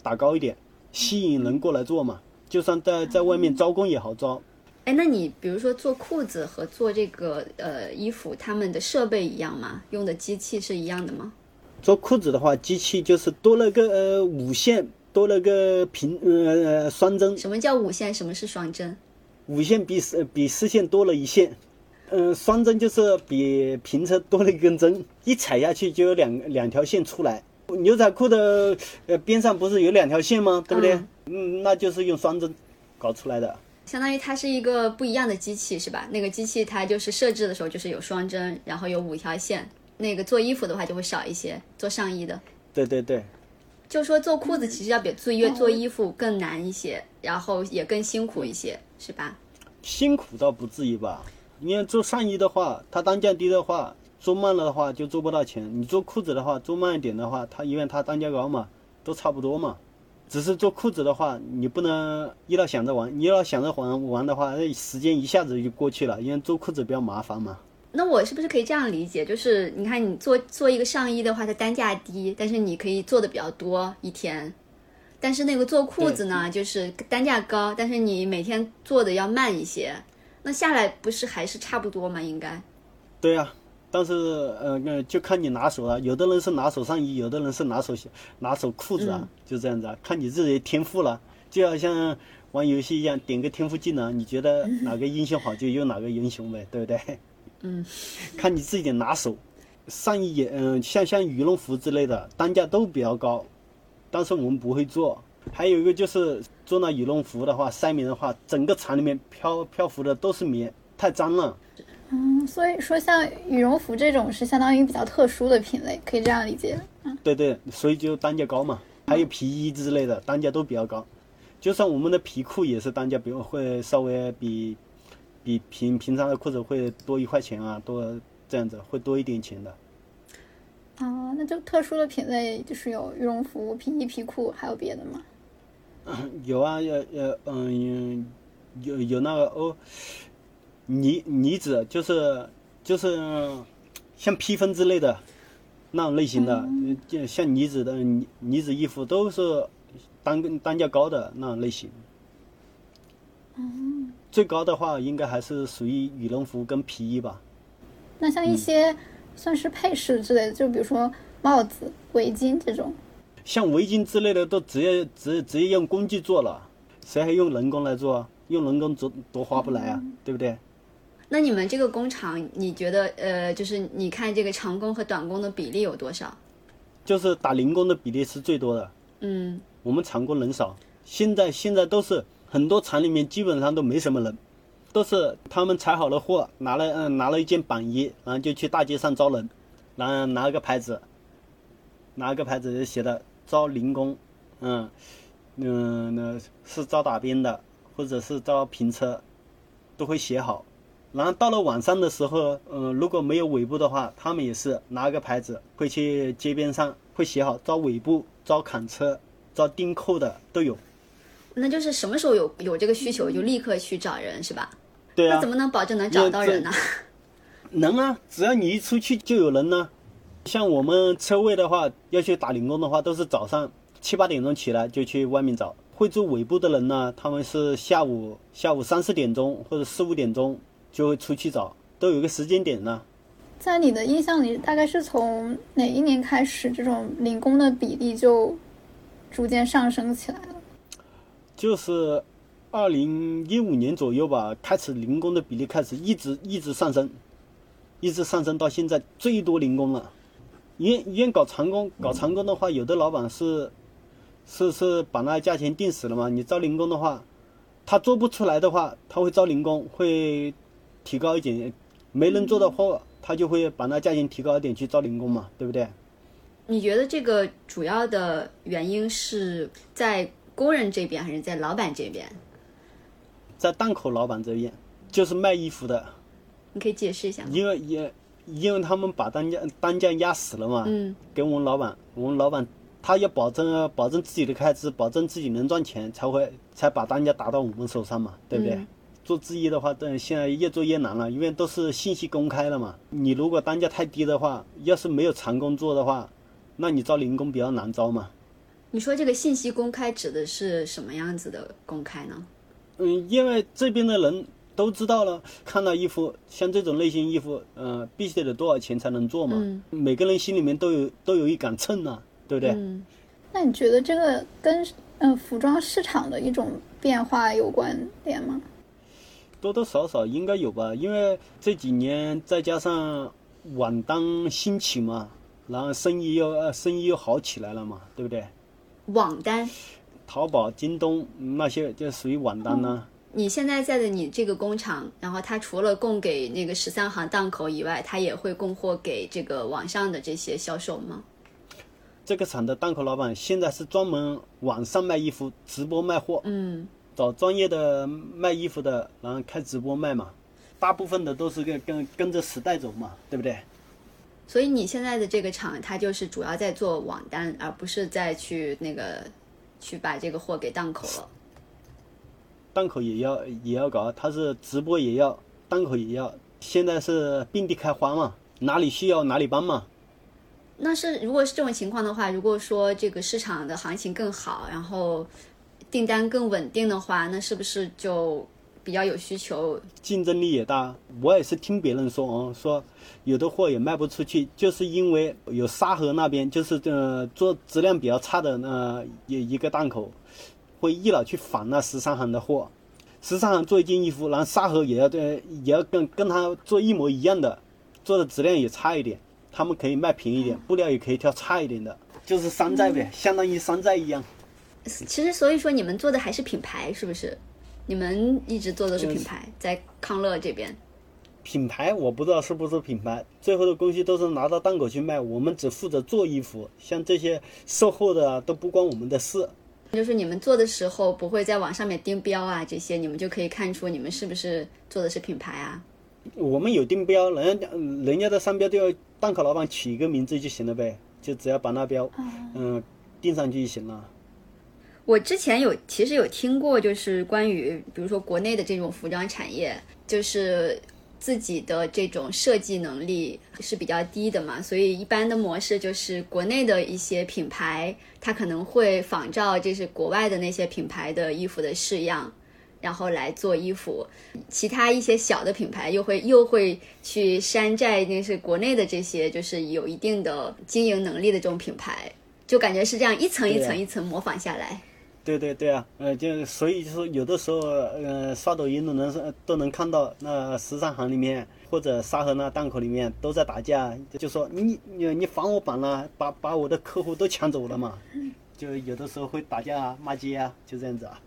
打高一点，吸引人过来做嘛。就算在在外面招工也好招。哎，那你比如说做裤子和做这个呃衣服，他们的设备一样吗？用的机器是一样的吗？做裤子的话，机器就是多了个呃五线，多了个平呃双针。什么叫五线？什么是双针？五线比四比四线多了一线，嗯，双针就是比平车多了一根针，一踩下去就有两两条线出来。牛仔裤的呃边上不是有两条线吗？对不对？嗯，那就是用双针搞出来的。相当于它是一个不一样的机器，是吧？那个机器它就是设置的时候就是有双针，然后有五条线。那个做衣服的话就会少一些，做上衣的。对对对，就说做裤子其实要比做衣做衣服更难一些，然后也更辛苦一些，是吧？辛苦倒不至于吧，因为做上衣的话，它单价低的话，做慢了的话就做不到钱。你做裤子的话，做慢一点的话，它因为它单价高嘛，都差不多嘛。只是做裤子的话，你不能一老想着玩，一老想着玩玩的话，那时间一下子就过去了，因为做裤子比较麻烦嘛。那我是不是可以这样理解？就是你看，你做做一个上衣的话，它单价低，但是你可以做的比较多一天。但是那个做裤子呢，就是单价高，但是你每天做的要慢一些。那下来不是还是差不多吗？应该。对呀，但是呃，就看你拿手了。有的人是拿手上衣，有的人是拿手拿手裤子啊，就这样子啊，看你自己天赋了。就好像玩游戏一样，点个天赋技能，你觉得 哪个英雄好，就用哪个英雄呗，对不对？嗯，看你自己的拿手，上衣也嗯，像像羽绒服之类的，单价都比较高，但是我们不会做。还有一个就是做那羽绒服的话，晒棉的话，整个厂里面漂漂浮的都是棉，太脏了。嗯，所以说像羽绒服这种是相当于比较特殊的品类，可以这样理解。嗯，对对，所以就单价高嘛。还有皮衣之类的，单价都比较高。就算我们的皮裤也是单价比会稍微比。比平平常的裤子会多一块钱啊，多这样子会多一点钱的。啊，那就特殊的品类就是有羽绒服、皮衣、皮裤，还有别的吗？有啊，有有嗯，有有那个哦，呢呢子就是就是像披风之类的那种类型的，就像呢子的呢子衣服都是单单价高的那种类型。嗯。最高的话，应该还是属于羽绒服跟皮衣吧。那像一些算是配饰之类的，就比如说帽子、围巾这种。像围巾之类的，都直接直直接用工具做了，谁还用人工来做？用人工做多划不来啊，对不对？那你们这个工厂，你觉得呃，就是你看这个长工和短工的比例有多少？就是打零工的比例是最多的。嗯。我们长工人少，现在现在都是。很多厂里面基本上都没什么人，都是他们采好了货，拿了嗯拿了一件板衣，然后就去大街上招人，然后拿个牌子，拿个牌子写的招零工，嗯嗯那是招打边的，或者是招平车，都会写好，然后到了晚上的时候，嗯、如果没有尾部的话，他们也是拿个牌子会去街边上会写好招尾部、招砍车、招钉扣的都有。那就是什么时候有有这个需求，就立刻去找人是吧？对啊那怎，么能保证能找到人呢？能啊，只要你一出去就有人呢。像我们车位的话，要去打零工的话，都是早上七八点钟起来就去外面找。会做尾部的人呢，他们是下午下午三四点钟或者四五点钟就会出去找，都有一个时间点呢。在你的印象里，大概是从哪一年开始，这种零工的比例就逐渐上升起来了？就是二零一五年左右吧，开始零工的比例开始一直一直上升，一直上升到现在最多零工了。因为因为搞长工，搞长工的话，有的老板是是是把那价钱定死了嘛。你招零工的话，他做不出来的话，他会招零工，会提高一点；没人做的话，他就会把那价钱提高一点去招零工嘛，对不对？你觉得这个主要的原因是在工人这边，还是在老板这边？在档口老板这边，就是卖衣服的，你可以解释一下吗？因为也因为他们把单价单价压死了嘛，嗯，给我们老板，我们老板他要保证保证自己的开支，保证自己能赚钱，才会才把单价打到我们手上嘛，对不对？嗯做制衣的话，但现在越做越难了，因为都是信息公开了嘛。你如果单价太低的话，要是没有长工做的话，那你招零工比较难招嘛。你说这个信息公开指的是什么样子的公开呢？嗯，因为这边的人都知道了，看到衣服像这种类型衣服，呃，必须得多少钱才能做嘛。嗯每个人心里面都有都有一杆秤呐、对不对？嗯，那你觉得这个跟呃服装市场的一种变化有关联吗？多多少少应该有吧，因为这几年再加上网单兴起嘛，然后生意又呃生意又好起来了嘛，对不对？网单，淘宝、京东那些就属于网单呢、你现在在的你这个工厂，然后它除了供给那个十三行档口以外，它也会供货给这个网上的这些销售吗？这个厂的档口老板现在是专门网上卖衣服，直播卖货，嗯，找专业的卖衣服的，然后开直播卖嘛。大部分的都是跟跟跟着时代走嘛，对不对？所以你现在的这个厂，它就是主要在做网单，而不是再去那个去把这个货给档口了。档口也要也要搞，它是直播也要，档口也要。现在是遍地开花嘛，哪里需要哪里帮嘛。那是如果是这种情况的话，如果说这个市场的行情更好，然后订单更稳定的话，那是不是就比较有需求？竞争力也大。我也是听别人说哦，说有的货也卖不出去，就是因为有沙河那边就是呃做质量比较差的那有一个档口，会一老去仿那十三行的货。十三行做一件衣服，然后沙河也要对也要跟跟他做一模一样的，做的质量也差一点，他们可以卖便宜一点，布料也可以挑差一点的，就是山寨呗，相当于山寨一样。其实所以说你们做的还是品牌，是不是？你们一直做的是品牌，在康乐这边。品牌我不知道是不是品牌，最后的东西都是拿到档口去卖，我们只负责做衣服，像这些售后的啊都不关我们的事。就是你们做的时候不会在网上面定标啊，这些你们就可以看出你们是不是做的是品牌啊。我们有定标，人家人家的商标都要档口老板取一个名字就行了呗，就只要把那标嗯定上去就行了。我之前有其实有听过，就是关于比如说国内的这种服装产业，就是自己的这种设计能力是比较低的嘛，所以一般的模式就是国内的一些品牌，它可能会仿照就是国外的那些品牌的衣服的式样。然后来做衣服，其他一些小的品牌又会又会去山寨那是国内的这些就是有一定的经营能力的这种品牌，就感觉是这样一层一层一层模仿下来。对对对啊，呃，就所以就是有的时候，呃，刷抖音都能都能看到那十三行里面或者沙河那档口里面都在打架，就说你你你仿我版了，把把我的客户都抢走了嘛，就有的时候会打架啊、骂街啊，就这样子啊。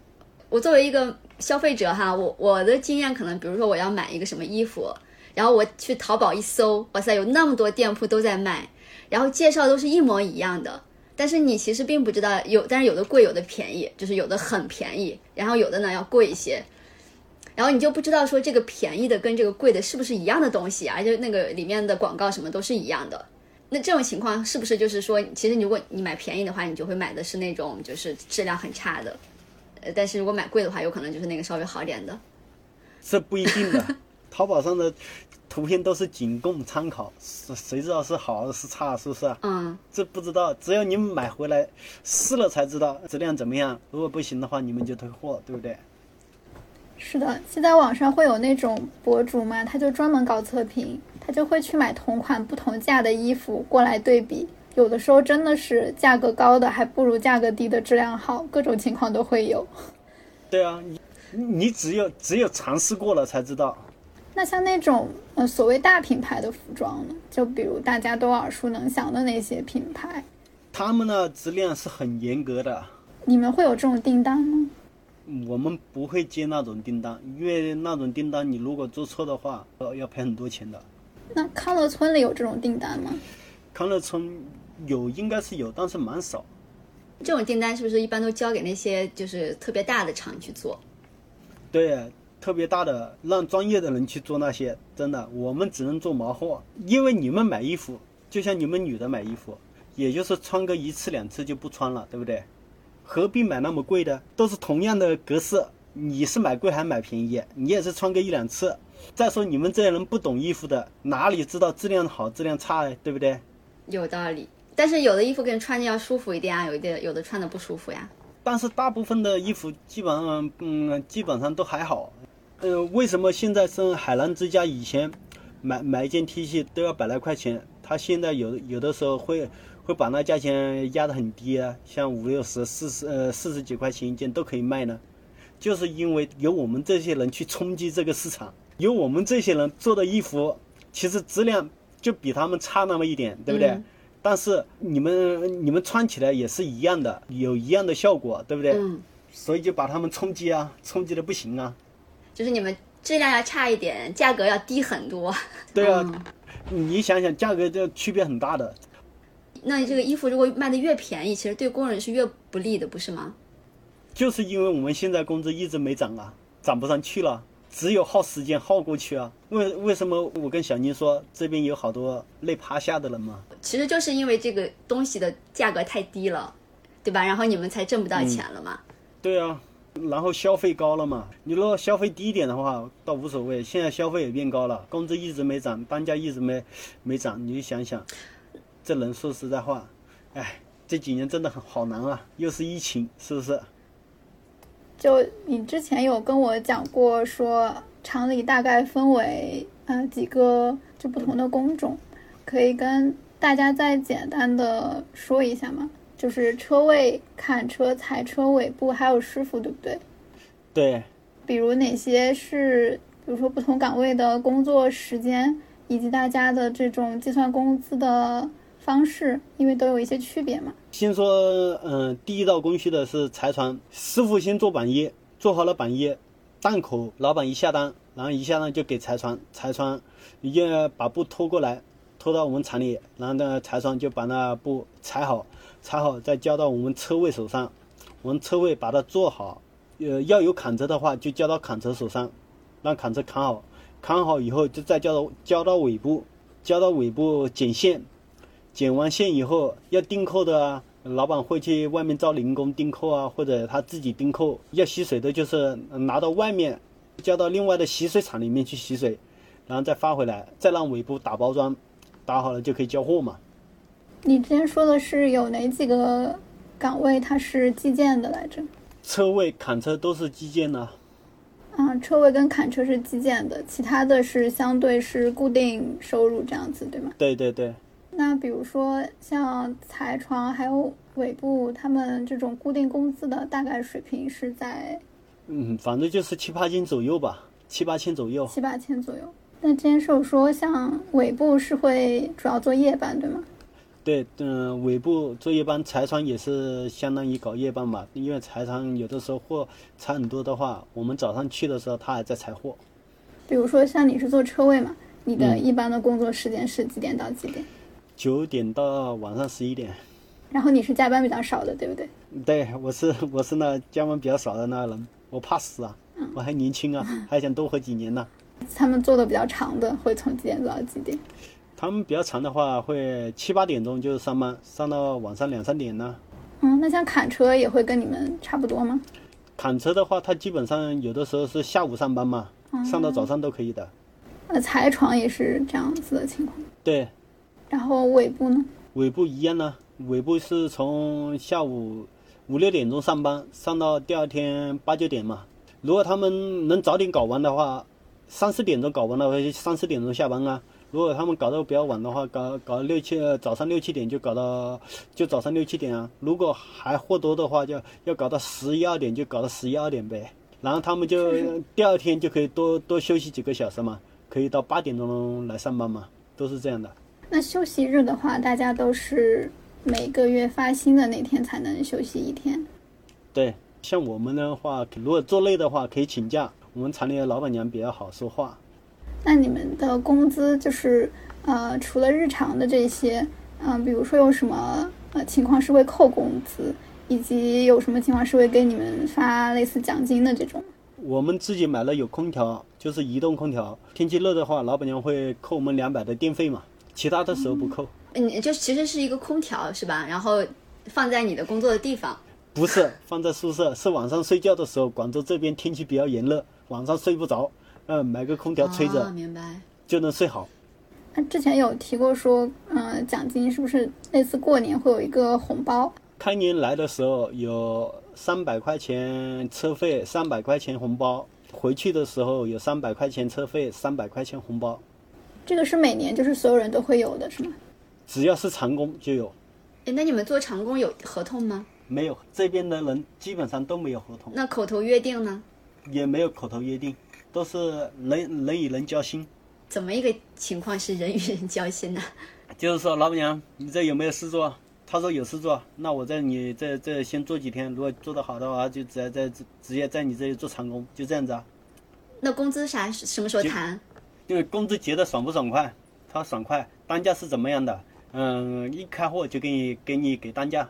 我作为一个消费者哈，我我的经验可能，比如说我要买一个什么衣服，然后我去淘宝一搜，哇塞，有那么多店铺都在卖，然后介绍都是一模一样的，但是你其实并不知道有，但是有的贵，有的便宜，就是有的很便宜，然后有的呢要贵一些。然后你就不知道说这个便宜的跟这个贵的是不是一样的东西啊，就那个里面的广告什么都是一样的。那这种情况是不是就是说，其实如果你买便宜的话，你就会买的是那种就是质量很差的，呃，但是如果买贵的话，有可能就是那个稍微好点的。是不一定的，淘宝上的图片都是仅供参考，谁谁知道是好是差，是不是？嗯，这不知道，只有你们买回来试了才知道质量怎么样。如果不行的话，你们就退货，对不对？是的，现在网上会有那种博主嘛，他就专门搞测评，他就会去买同款不同价的衣服过来对比，有的时候真的是价格高的还不如价格低的质量好，各种情况都会有。对啊，你你只有只有尝试过了才知道。那像那种呃所谓大品牌的服装呢，就比如大家都耳熟能详的那些品牌，他们的质量是很严格的，你们会有这种订单吗？我们不会接那种订单，因为那种订单你如果做错的话，呃要赔很多钱的。那康乐村里有这种订单吗？康乐村有应该是有，但是蛮少。这种订单是不是一般都交给那些就是特别大的厂去做？对，特别大的让专业的人去做那些，真的，我们只能做毛货。因为你们买衣服，就像你们女的买衣服，也就是穿个一次两次就不穿了，对不对？何必买那么贵的？都是同样的格式，你是买贵还买便宜？你也是穿个一两次。再说你们这些人不懂衣服的，哪里知道质量好质量差，对不对？有道理。但是有的衣服跟穿着要舒服一点啊，有一点有的穿的不舒服呀。但是大部分的衣服基本上，嗯，基本上都还好。呃，为什么现在是海澜之家？以前买买一件 T 恤都要百来块钱，他现在有有的时候会会把那价钱压得很低啊，像五六十、四十呃四十几块钱一件都可以卖呢。就是因为有我们这些人去冲击这个市场，有我们这些人做的衣服，其实质量就比他们差那么一点，对不对？嗯但是你们你们穿起来也是一样的，有一样的效果，对不对？嗯，所以就把他们冲击啊，冲击的不行啊。就是你们质量要差一点，价格要低很多。对啊，嗯你想想价格这区别很大的。那这个衣服如果卖的越便宜，其实对工人是越不利的，不是吗？就是因为我们现在工资一直没涨啊，涨不上去了，只有耗时间耗过去啊。为为什么我跟小宁说这边有好多累趴下的人嘛？其实就是因为这个东西的价格太低了，对吧？然后你们才挣不到钱了嘛。对啊，然后消费高了嘛，你如果消费低一点的话，倒无所谓。现在消费也变高了，工资一直没涨，单价一直没没涨，你就想想，这人说实在话，哎，这几年真的很好难啊，又是疫情，是不是？就你之前有跟我讲过，说厂里大概分为呃几个就不同的工种，可以跟大家再简单的说一下吗？就是车位、看车、踩车尾部，还有师傅，对不对？对，比如哪些是，比如说不同岗位的工作时间，以及大家的这种计算工资的方式，因为都有一些区别嘛。先说，嗯、第一道工序的是裁船，师傅先做板一，做好了板一，档口老板一下单，然后一下单就给裁船，裁船要把布拖过来，拖到我们厂里，然后呢裁船就把那布裁好，裁好再交到我们车位手上，我们车位把它做好，呃要有砍车的话就交到砍车手上，让砍车砍好，砍好以后就再交到交到尾部，交到尾部剪线。剪完线以后要钉扣的啊，老板会去外面招零工钉扣啊，或者他自己钉扣。要吸水的就是拿到外面，交到另外的洗水厂里面去洗水，然后再发回来，再让尾部打包装，打好了就可以交货嘛。你之前说的是有哪几个岗位它是计件的来着？车位砍车都是计件的，啊，车位跟砍车是计件的，其他的是相对是固定收入这样子，对吗？对对对，那比如说像裁床还有尾部，他们这种固定工资的大概水平是在嗯，反正就是七八千左右吧，七八千左右。七八千左右。那之前是有说像尾部是会主要做夜班，对吗？对，嗯、尾部做夜班，财商也是相当于搞夜班嘛，因为财商有的时候货裁很多的话，我们早上去的时候他还在裁货。比如说像你是做车位嘛，你的嗯一般的工作时间是几点到几点？九点到晚上十一点。然后你是加班比较少的，对不对？对，我是我是那加班比较少的那个人，我怕死啊。我还年轻啊，还想多活几年呢。他们做的比较长的，会从几点做到几点？他们比较长的话，会七八点钟就上班，上到晚上两三点呢。嗯，那像砍车也会跟你们差不多吗？砍车的话，他基本上有的时候是下午上班嘛，上到早上都可以的。呃，裁床也是这样子的情况。对，然后尾部呢？尾部一样呢，尾部是从下午五六点钟上班，上到第二天八九点嘛。如果他们能早点搞完的话，三四点钟搞完的话，三四点钟下班啊。如果他们搞得比较晚的话，搞搞六七早上六七点就搞到就早上六七点啊。如果还货多的话，就要搞到十一二点，就搞到十一二点呗。然后他们就 第二天就可以多多休息几个小时嘛，可以到八点钟来上班嘛，都是这样的。那休息日的话，大家都是每个月发薪的那天才能休息一天。对，像我们的话，如果做累的话可以请假。我们厂里的老板娘比较好说话。那你们的工资就是呃，除了日常的这些，嗯、比如说有什么呃情况是会扣工资，以及有什么情况是会给你们发类似奖金的这种？我们自己买了有空调，就是移动空调。天气热的话，老板娘会扣我们两百的电费嘛，其他的时候不扣。嗯就其实是一个空调是吧？然后放在你的工作的地方。不是放在宿舍，是晚上睡觉的时候。广州这边天气比较炎热，晚上睡不着，嗯、买个空调吹着、哦、明白。就能睡好。那之前有提过说，嗯、奖金是不是类似过年会有一个红包？开年来的时候有三百块钱车费，三百块钱红包；回去的时候有三百块钱车费，三百块钱红包。这个是每年就是所有人都会有的，是吗？只要是长工就有，哎，那你们做长工有合同吗？没有这边的人基本上都没有合同，那口头约定呢？也没有口头约定，都是人人与人交心。怎么一个情况是人与人交心呢？就是说，老板娘，你这有没有事做？他说有事做，那我在你这这先做几天，如果做得好的话，就直接在直接在你这里做长工，就这样子啊。那工资啥什么时候谈？就是工资结的爽不爽快？他爽快，单价是怎么样的？嗯，一开货就给你给你给单价。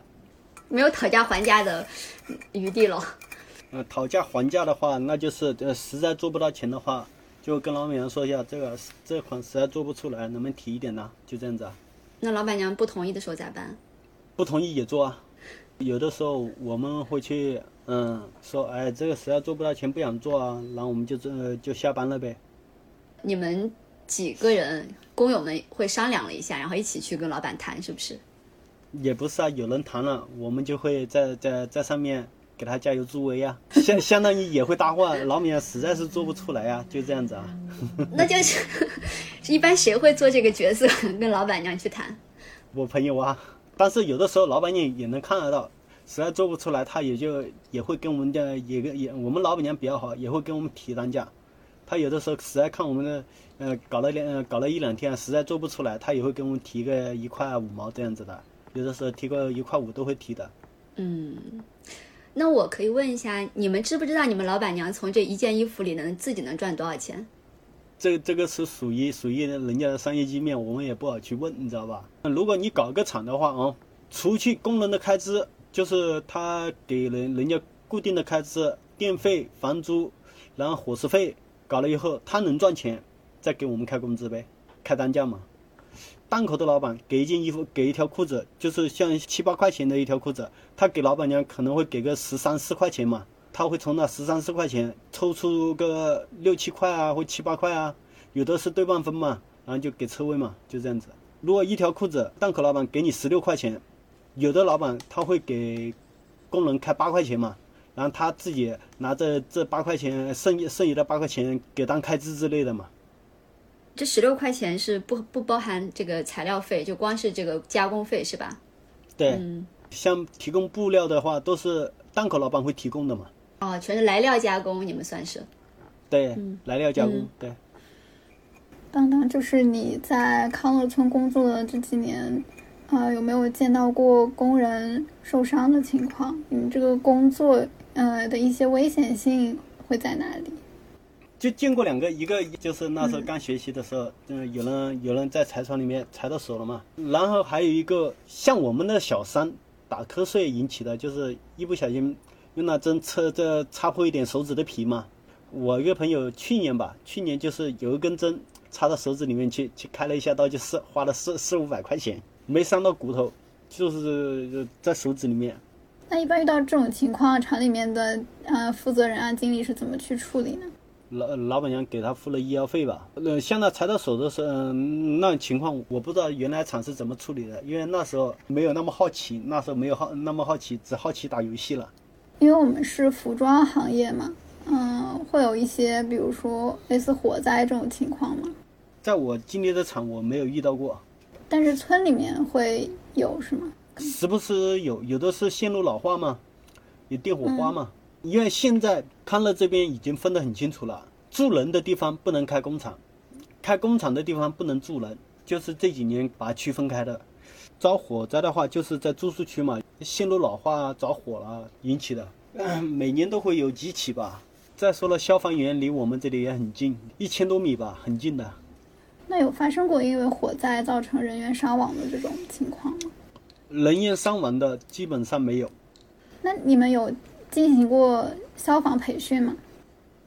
没有讨价还价的余地了。呃，讨价还价的话，那就是呃，实在做不到钱的话，就跟老板娘说一下，这个这款实在做不出来，能不能提一点呢？就这样子啊。那老板娘不同意的时候咋办？不同意也做啊。有的时候我们会去，嗯，说，哎，这个实在做不到钱，不想做啊，然后我们就这就下班了呗。你们几个人工友们会商量了一下，然后一起去跟老板谈，是不是？也不是啊，有人谈了，我们就会在在在上面给他加油助威啊，相相当于也会搭话。老板娘实在是做不出来啊，就这样子啊。那就是 一般谁会做这个角色，跟老板娘去谈？我朋友啊，但是有的时候老板娘也能看得到，实在做不出来，他也就也会跟我们的也跟也我们老板娘比较好，也会跟我们提单价。他有的时候实在看我们的呃搞了两、呃、搞了一两天，实在做不出来，他也会跟我们提个一块五毛这样子的。有的时候提个一块五都会提的。嗯，那我可以问一下，你们知不知道你们老板娘从这一件衣服里能自己能赚多少钱？这这个是属于属于人家的商业机密，我们也不好去问，你知道吧？如果你搞个厂的话啊，除去工人的开支，就是他给人人家固定的开支，电费、房租，然后伙食费，搞了以后他能赚钱，再给我们开工资呗，开单价嘛。档口的老板给一件衣服，给一条裤子，就是像七八块钱的一条裤子，他给老板娘可能会给个十三四块钱嘛，他会从那十三四块钱抽出个六七块啊，或七八块啊，有的是对半分嘛，然后就给车位嘛，就这样子。如果一条裤子档口老板给你十六块钱，有的老板他会给工人开八块钱嘛，然后他自己拿着这八块钱剩剩余的八块钱给当开支之类的嘛。这十六块钱是不不包含这个材料费，就光是这个加工费是吧？对，嗯，像提供布料的话，都是档口老板会提供的嘛。哦，全是来料加工，你们算是。对，来料加工，对。当当，就是你在康乐村工作的这几年，呃，有没有见到过工人受伤的情况？你们这个工作，呃的一些危险性会在哪里？就见过两个，一个就是那时候刚学习的时候，嗯，有人有人在柴床里面踩到手了嘛，然后还有一个像我们的小伤打瞌睡引起的，就是一不小心用那针刺这擦破一点手指的皮嘛，我一个朋友去年吧，去年就是有一根针插到手指里面去，去开了一下刀，就是花了四四五百块钱，没伤到骨头，就是在手指里面。那一般遇到这种情况，厂里面的呃负责人啊、经理是怎么去处理呢？老老板娘给他付了医药费吧。呃，像他裁到手的时候，嗯，那情况我不知道原来厂是怎么处理的，因为那时候没有那么好奇，那时候没有好那么好奇，只好奇打游戏了。因为我们是服装行业嘛，嗯，会有一些比如说类似火灾这种情况吗？在我经历的厂，我没有遇到过。但是村里面会有是吗？时不时有，有的是线路老化嘛，有电火花嘛。因为现在康乐这边已经分得很清楚了，住人的地方不能开工厂，开工厂的地方不能住人，就是这几年把它区分开的。遭火灾的话，就是在住宿区嘛，线路老化着火了引起的，每年都会有几起吧。再说了，消防员离我们这里也很近，一千多米吧，很近的。那有发生过因为火灾造成人员伤亡的这种情况吗？人员伤亡的基本上没有。那你们有进行过消防培训吗？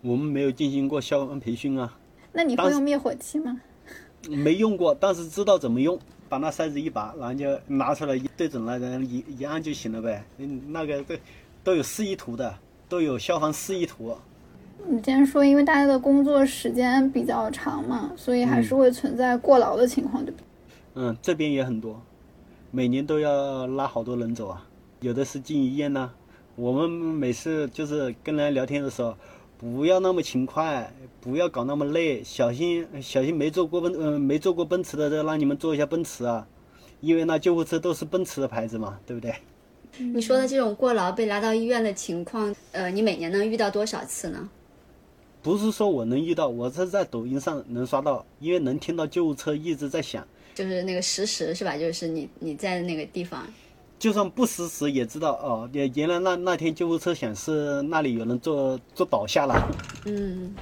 我们没有进行过消防培训啊。那你会用灭火器吗？没用过，但是知道怎么用。把那塞子一拔，然后就拿出来一对准那个一一按就行了呗。嗯，那个都都有示意图的，都有消防示意图。你既然说，因为大家的工作时间比较长嘛，所以还是会存在过劳的情况，对不对？嗯，这边也很多，每年都要拉好多人走啊。有的是进医院呢。我们每次就是跟人聊天的时候。不要那么勤快，不要搞那么累，小心小心没坐过奔嗯没坐过奔驰的，再让你们坐一下奔驰啊，因为那救护车都是奔驰的牌子嘛，对不对？你说的这种过劳被拉到医院的情况，呃，你每年能遇到多少次呢？不是说我能遇到，我是在抖音上能刷到，因为能听到救护车一直在响，就是那个实时是吧？就是你你在那个地方。就算不实时也知道哦，也原来那那天救护车显示那里有人坐坐倒下了。嗯，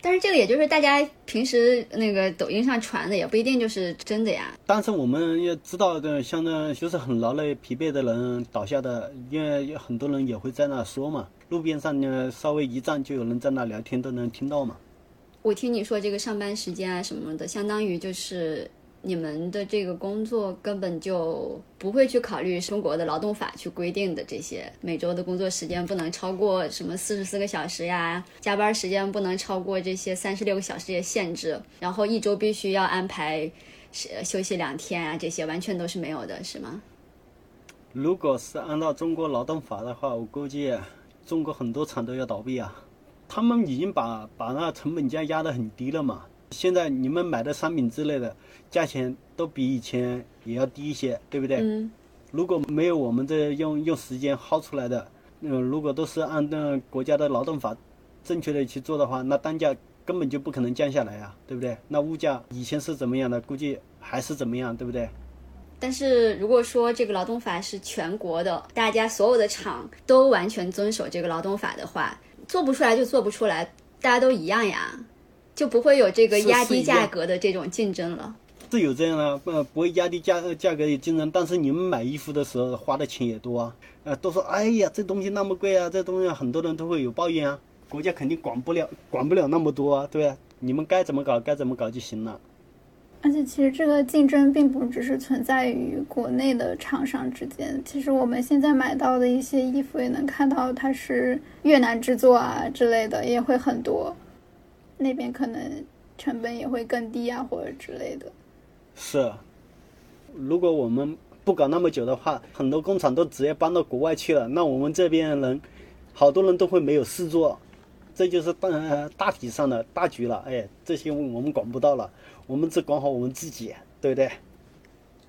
但是这个也就是大家平时那个抖音上传的，也不一定就是真的呀。但是我们要知道的，像那就是很劳累、疲惫的人倒下的，因为很多人也会在那说嘛。路边上呢，稍微一站就有人在那聊天，都能听到嘛。我听你说这个上班时间啊什么的，相当于就是。你们的这个工作根本就不会去考虑中国的劳动法去规定的这些，每周的工作时间不能超过什么四十四个小时呀，加班时间不能超过这些三十六个小时的限制，然后一周必须要安排休息两天啊，这些完全都是没有的，是吗？如果是按照中国劳动法的话，我估计中国很多厂都要倒闭啊，他们已经把把那成本价压得很低了嘛。现在你们买的商品之类的价钱都比以前也要低一些，对不对？嗯。如果没有我们这用用时间薅出来的，嗯，如果都是按照国家的劳动法正确的去做的话，那单价根本就不可能降下来啊，对不对？那物价以前是怎么样的，估计还是怎么样，对不对？但是如果说这个劳动法是全国的，大家所有的厂都完全遵守这个劳动法的话，做不出来就做不出来，大家都一样呀。就不会有这个压低价格的这种竞争了。是有这样的，不不会压低价价格的竞争，但是你们买衣服的时候花的钱也多啊。呃，都说哎呀，这东西那么贵啊，这东西很多人都会有抱怨啊。国家肯定管不了，管不了那么多啊，对吧？你们该怎么搞，该怎么搞就行了。而且其实这个竞争并不只是存在于国内的厂商之间，其实我们现在买到的一些衣服也能看到它是越南制作啊之类的，也会很多。那边可能成本也会更低啊，或者之类的。是，如果我们不搞那么久的话，很多工厂都直接搬到国外去了，那我们这边人，好多人都会没有事做。这就是大大体上的大局了。哎，这些我们管不到了，我们只管好我们自己，对不对？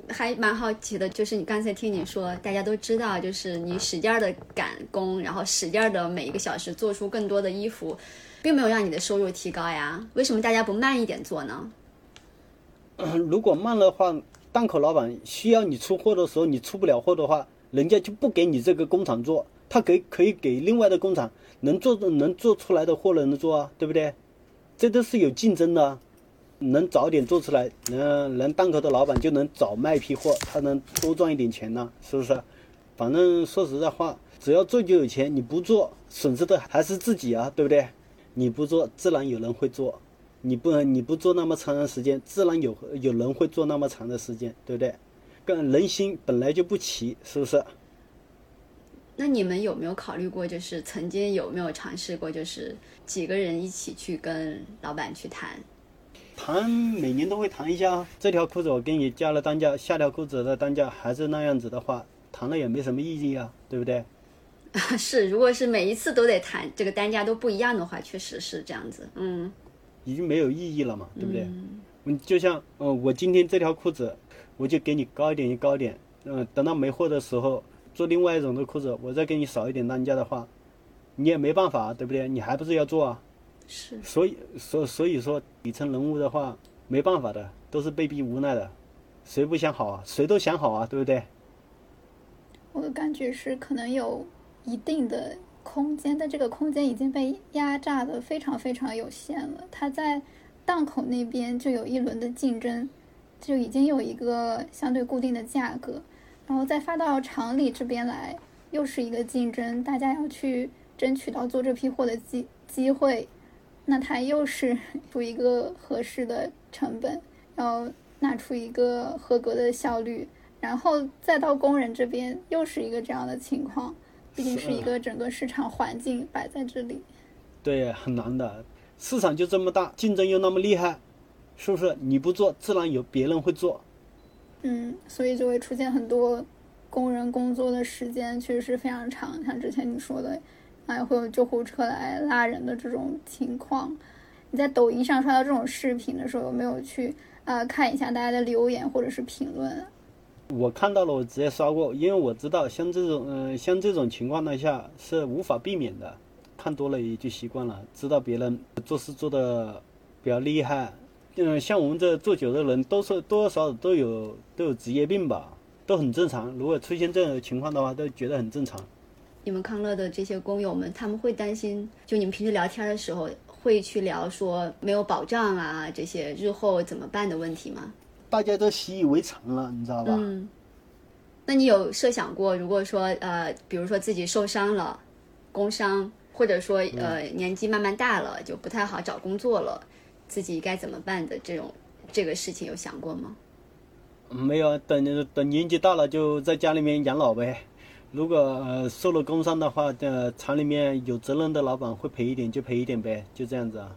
还蛮好奇的，就是你刚才听你说，大家都知道，就是你使劲的赶工，然后使劲的每一个小时做出更多的衣服。并没有让你的收入提高呀？为什么大家不慢一点做呢？如果慢的话，档口老板需要你出货的时候，你出不了货的话，人家就不给你这个工厂做，他给可以给另外的工厂能做能做出来的货能做啊，对不对？这都是有竞争的，能早点做出来，能能档口的老板就能早卖批货，他能多赚一点钱呢，是不是？反正说实在话，只要做就有钱，你不做损失的还是自己啊，对不对？你不做，自然有人会做；你不你不做那么长的时间，自然有有人会做那么长的时间，对不对？跟人心本来就不齐，是不是？那你们有没有考虑过，就是曾经有没有尝试过，就是几个人一起去跟老板去谈？谈每年都会谈一下，这条裤子我给你加了单价，下条裤子的单价还是那样子的话，谈了也没什么意义啊，对不对？是，如果是每一次都得谈这个单价都不一样的话，确实是这样子。嗯，已经没有意义了嘛，对不对？嗯，就像呃，我今天这条裤子，我就给你高一点就高一点，嗯，等到没货的时候做另外一种的裤子，我再给你少一点单价的话，你也没办法，对不对？你还不是要做啊？是，所以所所以说底层人物的话没办法的，都是被逼无奈的，谁不想好啊？谁都想好啊，对不对？我的感觉是可能有一定的空间，但这个空间已经被压榨的非常非常有限了。它在档口那边就有一轮的竞争，就已经有一个相对固定的价格，然后再发到厂里这边来，又是一个竞争，大家要去争取到做这批货的机机会。那它又是出一个合适的成本，要拿出一个合格的效率，然后再到工人这边又是一个这样的情况，毕竟是一个整个市场环境摆在这里。对，很难的，市场就这么大，竞争又那么厉害，是不是？你不做，自然有别人会做。嗯，所以就会出现很多工人工作的时间确实是非常长，像之前你说的。还会有救护车来拉人的这种情况，你在抖音上刷到这种视频的时候，有没有去呃看一下大家的留言或者是评论？我看到了，我直接刷过，因为我知道像这种嗯像这种情况的下是无法避免的，看多了也就习惯了，知道别人做事做的比较厉害，嗯，像我们这做久的人，都是多多少少都有都有职业病吧，都很正常。如果出现这种情况的话，都觉得很正常。你们康乐的这些工友们，他们会担心，就你们平时聊天的时候，会去聊说没有保障啊，这些日后怎么办的问题吗？大家都习以为常了，你知道吧？嗯。那你有设想过，如果说呃，比如说自己受伤了，工伤，或者说呃年纪慢慢大了，就不太好找工作了，自己该怎么办的这种这个事情有想过吗？没有，等等年纪大了就在家里面养老呗。如果呃受了工伤的话，呃厂里面有责任的老板会赔一点就赔一点呗，就这样子啊。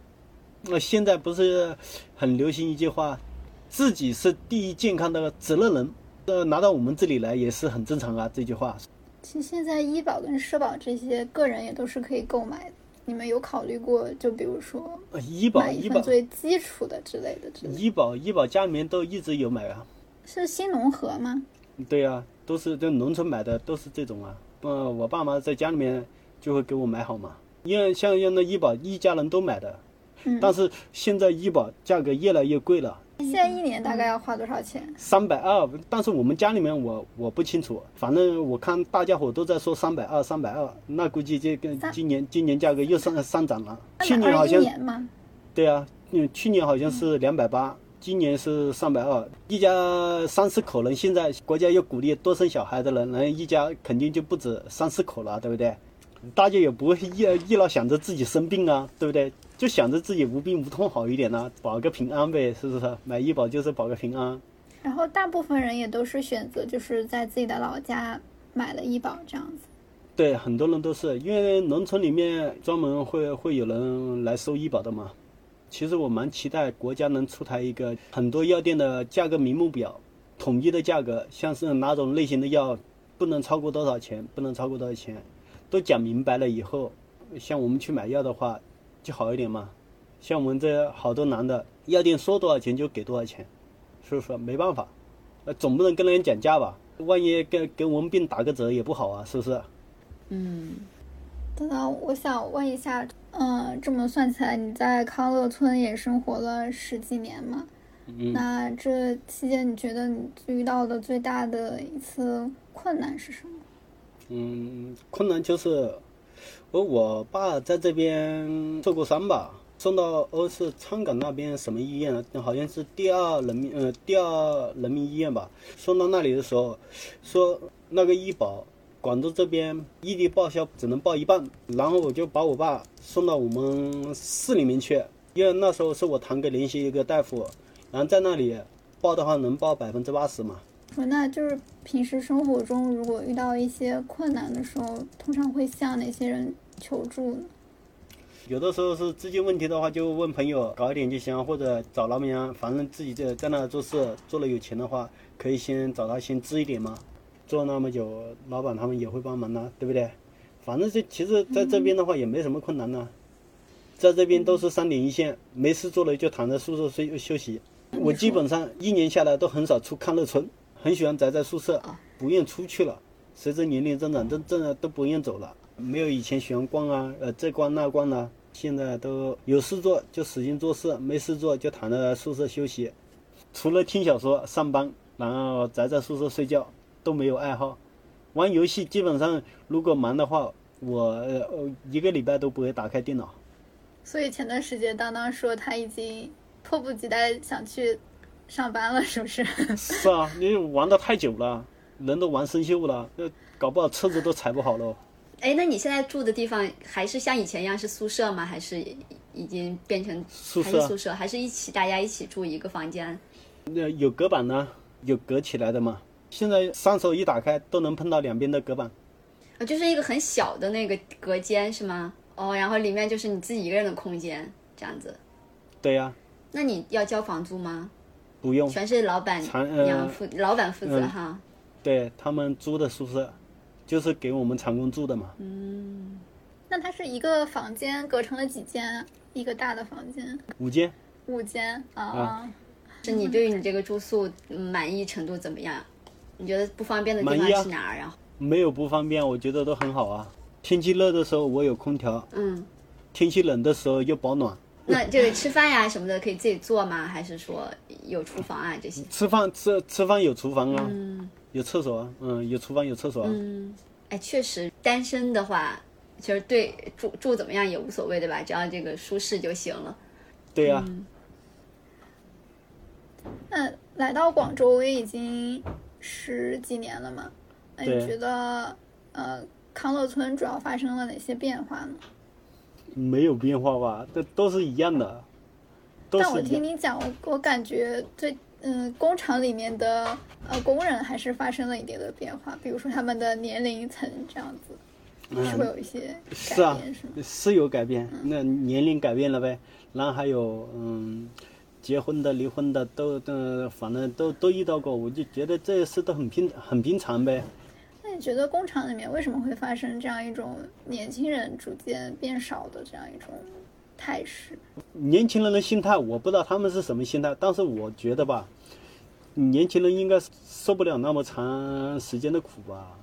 那现在不是很流行一句话，自己是第一健康的责任人，呃拿到我们这里来也是很正常啊。这句话。其实现在医保跟社保这些个人也都是可以购买的，你们有考虑过？就比如说医保，医保最基础的之类的。医保，医保家里面都一直有买啊。是新农合吗？对呀。都是在农村买的，都是这种啊。嗯，我爸妈在家里面就会给我买好嘛。因为像用那医保，一家人都买的。嗯。但是现在医保价格越来越贵了。现在一年大概要花多少钱？三百二，但是我们家里面我我不清楚，反正我看大家伙都在说三百二，三百二，那估计这跟今年今年价格又上上涨了。去年好像。对啊，嗯，去年好像是两百八。今年是三百二，一家三四口人，现在国家又鼓励多生小孩的人，那一家肯定就不止三四口了，对不对？大家也不会一一老想着自己生病啊，对不对？就想着自己无病无痛好一点呢，保个平安呗，是不是？买医保就是保个平安。然后大部分人也都是选择就是在自己的老家买了医保这样子。对，很多人都是因为农村里面专门会会有人来收医保的嘛。其实我蛮期待国家能出台一个很多药店的价格名目表，统一的价格，像是哪种类型的药不能超过多少钱，不能超过多少钱，都讲明白了以后，像我们去买药的话就好一点嘛。像我们这好多男的，药店说多少钱就给多少钱，是不是？没办法，呃，总不能跟人家讲价吧？万一给给我们病打个折也不好啊，是不是？嗯。等等，我想问一下，嗯，这么算起来，你在康乐村也生活了十几年嘛？嗯。那这期间，你觉得你遇到的最大的一次困难是什么？嗯，困难就是，我我爸在这边受过伤吧，送到欧是昌岗那边什么医院了？好像是第二人民，呃，第二人民医院吧。送到那里的时候，说那个医保。广州这边异地报销只能报一半，然后我就把我爸送到我们市里面去，因为那时候是我堂哥联系一个大夫，然后在那里报的话能报百分之八十嘛。说那就是平时生活中如果遇到一些困难的时候，通常会向哪些人求助呢？有的时候是资金问题的话，就问朋友搞一点就行，或者找老板娘，反正自己在在那做事做了有钱的话，可以先找他先支一点嘛。做那么久，老板他们也会帮忙的，对不对？反正这其实在这边的话也没什么困难呢，在这边都是三点一线，没事做了就躺在宿舍睡休息。我基本上一年下来都很少出康乐村，很喜欢宅在宿舍，不愿出去了。随着年龄增长，真真的都不愿走了，没有以前喜欢逛啊，呃这逛那逛的。现在都有事做就使劲做事，没事做就躺在宿舍休息，除了听小说、上班，然后宅在宿舍睡觉，都没有爱好。玩游戏基本上如果忙的话，我呃一个礼拜都不会打开电脑。所以前段时间当当说他已经迫不及待想去上班了，是不是？是啊，你玩的太久了，人都玩生锈了，那搞不好车子都踩不好了。哎，那你现在住的地方还是像以前一样是宿舍吗？还是已经变成宿舍？还是宿舍？还是一起大家一起住一个房间？那有隔板呢，有隔起来的嘛。现在双手一打开都能碰到两边的隔板。啊，就是一个很小的那个隔间是吗？哦，然后里面就是你自己一个人的空间，这样子。对呀。那你要交房租吗？不用，全是老板娘负，老板负责哈。对他们租的宿舍。就是给我们长工住的嘛。嗯，那它是一个房间隔成了几间？一个大的房间。五间。五间啊。是你对于你这个住宿满意程度怎么样？你觉得不方便的地方是哪儿呀？没有不方便，我觉得都很好啊。天气热的时候我有空调。嗯。天气冷的时候又保暖。那这个吃饭呀什么的可以自己做吗？还是说有厨房啊这些？吃饭吃吃饭有厨房啊。嗯。有厕所啊，嗯，有厨房，有厕所啊。嗯，哎，确实，单身的话，其实对住住怎么样也无所谓，对吧？只要这个舒适就行了。对呀。那来到广州也已经十几年了嘛？那你觉得，呃，康乐村主要发生了哪些变化呢？没有变化吧？这都是一样的。但我听你讲，我我感觉最。嗯，工厂里面的呃工人还是发生了一定的变化，比如说他们的年龄层这样子，是会有一些改变，是吗？是有改变，那年龄改变了呗，然后还有嗯，结婚的、离婚的都都反正都都遇到过，我就觉得这些事都很平很平常呗。那你觉得工厂里面为什么会发生这样一种年轻人逐渐变少的这样一种？态势，年轻人的心态我不知道他们是什么心态，但是我觉得吧，年轻人应该受不了那么长时间的苦吧。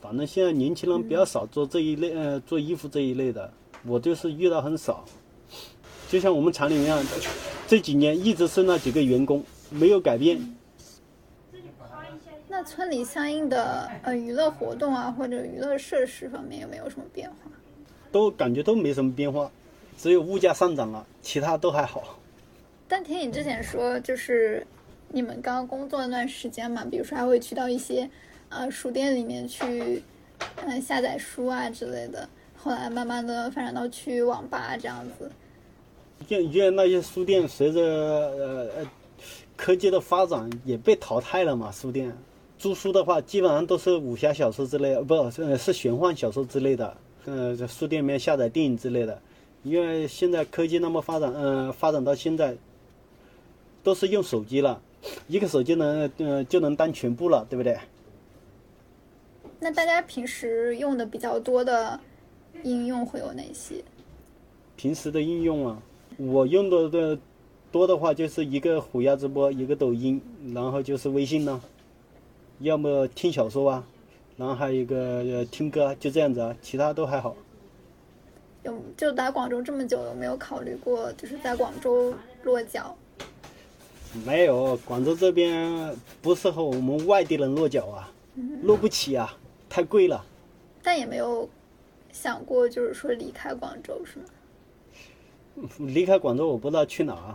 反正现在年轻人比较少做这一类，呃，做衣服这一类的，我就是遇到很少。就像我们厂里面，这几年一直是那几个员工，没有改变。那村里相应的呃娱乐活动啊，或者娱乐设施方面有没有什么变化？都感觉都没什么变化。只有物价上涨了，其他都还好。但听你之前说，就是你们刚工作那段时间嘛，比如说还会去到一些呃书店里面去，嗯下载书啊之类的。后来慢慢的发展到去网吧这样子。因因为那些书店随着呃呃科技的发展也被淘汰了嘛，书店租书的话基本上都是武侠小说之类，不是是玄幻小说之类的。呃，在书店里面下载电影之类的。因为现在科技那么发展，嗯，发展到现在，都是用手机了，一个手机能，嗯，就能当全部了，对不对？那大家平时用的比较多的应用会有哪些？平时的应用啊，我用的的多的话就是一个虎牙直播，一个抖音，然后就是微信呢，要么听小说啊，然后还有一个听歌，就这样子啊，其他都还好。有就来广州这么久，有没有考虑过就是在广州落脚？没有，广州这边不适合我们外地人落脚啊，落不起啊，太贵了。但也没有想过，就是说离开广州是吗？离开广州，我不知道去哪儿。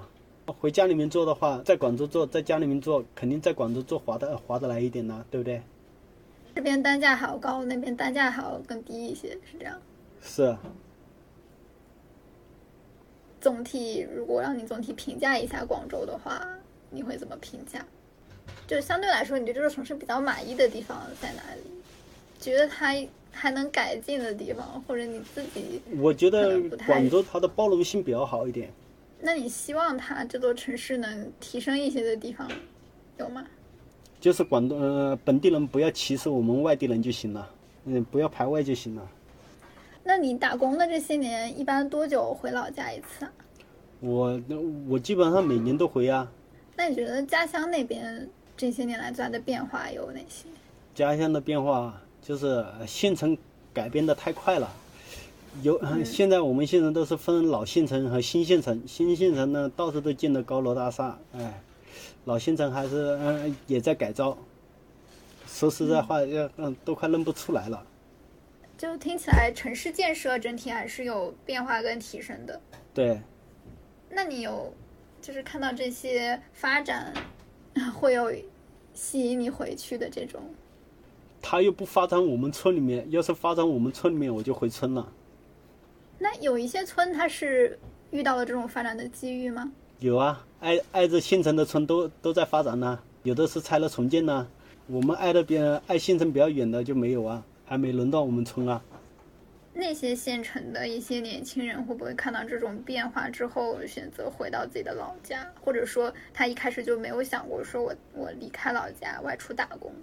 回家里面做的话，在广州做，在家里面做，肯定在广州做划得划得来一点呢，对不对？这边单价还要高，那边单价还要更低一些，是这样。是啊，总体如果让你总体评价一下广州的话，你会怎么评价？就相对来说，你对这座城市比较满意的地方在哪里？觉得它还能改进的地方，或者你自己，我觉得广州它的包容性比较好一点。那你希望它这座城市能提升一些的地方有吗？就是广东呃本地人不要歧视我们外地人就行了，嗯，不要排外就行了。那你打工的这些年，一般多久回老家一次啊？我我基本上每年都回啊。那你觉得家乡那边这些年来最大的变化有哪些？家乡的变化就是呃县城改变的太快了，有、现在我们县城都是分老县城和新县城，新县城呢到处都建的高楼大厦，哎，老县城还是嗯、呃也在改造。说实在话，要嗯都快认不出来了。就听起来城市建设整体还是有变化跟提升的。对，那你有就是看到这些发展，会有吸引你回去的这种？他又不发展我们村里面，要是发展我们村里面，我就回村了。那有一些村它是遇到了这种发展的机遇吗？有啊，挨挨着县城的村都都在发展呢，有的是拆了重建呢。我们挨的边挨县城比较远的就没有啊，还没轮到我们村啊。那些县城的一些年轻人会不会看到这种变化之后，选择回到自己的老家，或者说他一开始就没有想过说我我离开老家外出打工？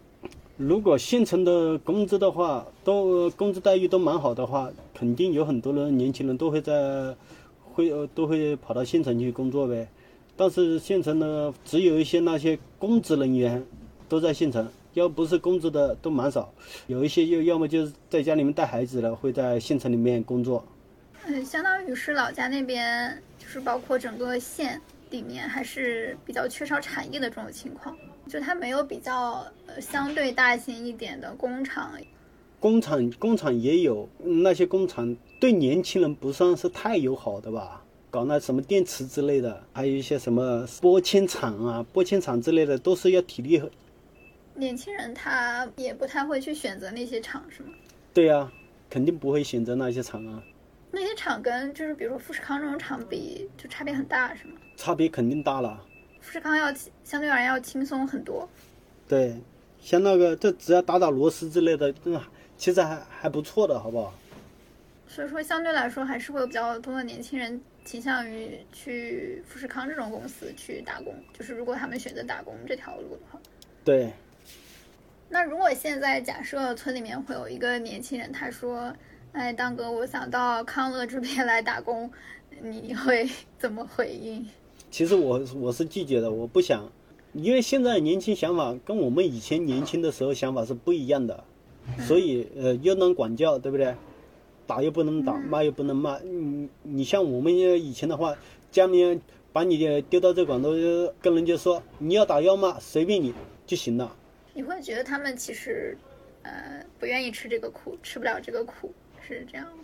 如果县城的工资的话，都工资待遇都蛮好的话，肯定有很多人年轻人都会在会都会跑到县城去工作呗。但是县城呢，只有一些那些公职人员都在县城，要不是公职的都蛮少。有一些又要么就是在家里面带孩子的，会在县城里面工作。嗯，相当于是老家那边，就是包括整个县里面，还是比较缺少产业的这种情况。就它没有比较呃相对大型一点的工厂，工厂工厂也有，嗯那些工厂对年轻人不算是太友好的吧？搞那什么电池之类的，还有一些什么玻纤厂啊、玻纤厂之类的，都是要体力和。年轻人他也不太会去选择那些厂，是吗？对呀、肯定不会选择那些厂啊，那些厂跟就是比如说富士康这种厂比，就差别很大，是吗？差别肯定大了。富士康要轻相对而言要轻松很多。对，像那个这只要打打螺丝之类的，嗯，其实还还不错的，好不好？所以说，相对来说还是会有比较多的年轻人倾向于去富士康这种公司去打工。就是如果他们选择打工这条路的话，对，那如果现在假设村里面会有一个年轻人，他说：“哎，当哥，我想到康乐这边来打工，你会怎么回应？”其实我我是拒绝的，我不想，因为现在年轻想法跟我们以前年轻的时候想法是不一样的，所以呃又能管教，对不对？打又不能打，骂又不能骂。你你像我们以前的话，家里面把你丢到这广东，跟人家说你要打要骂随便你就行了。你会觉得他们其实，呃，不愿意吃这个苦，吃不了这个苦，是这样吗？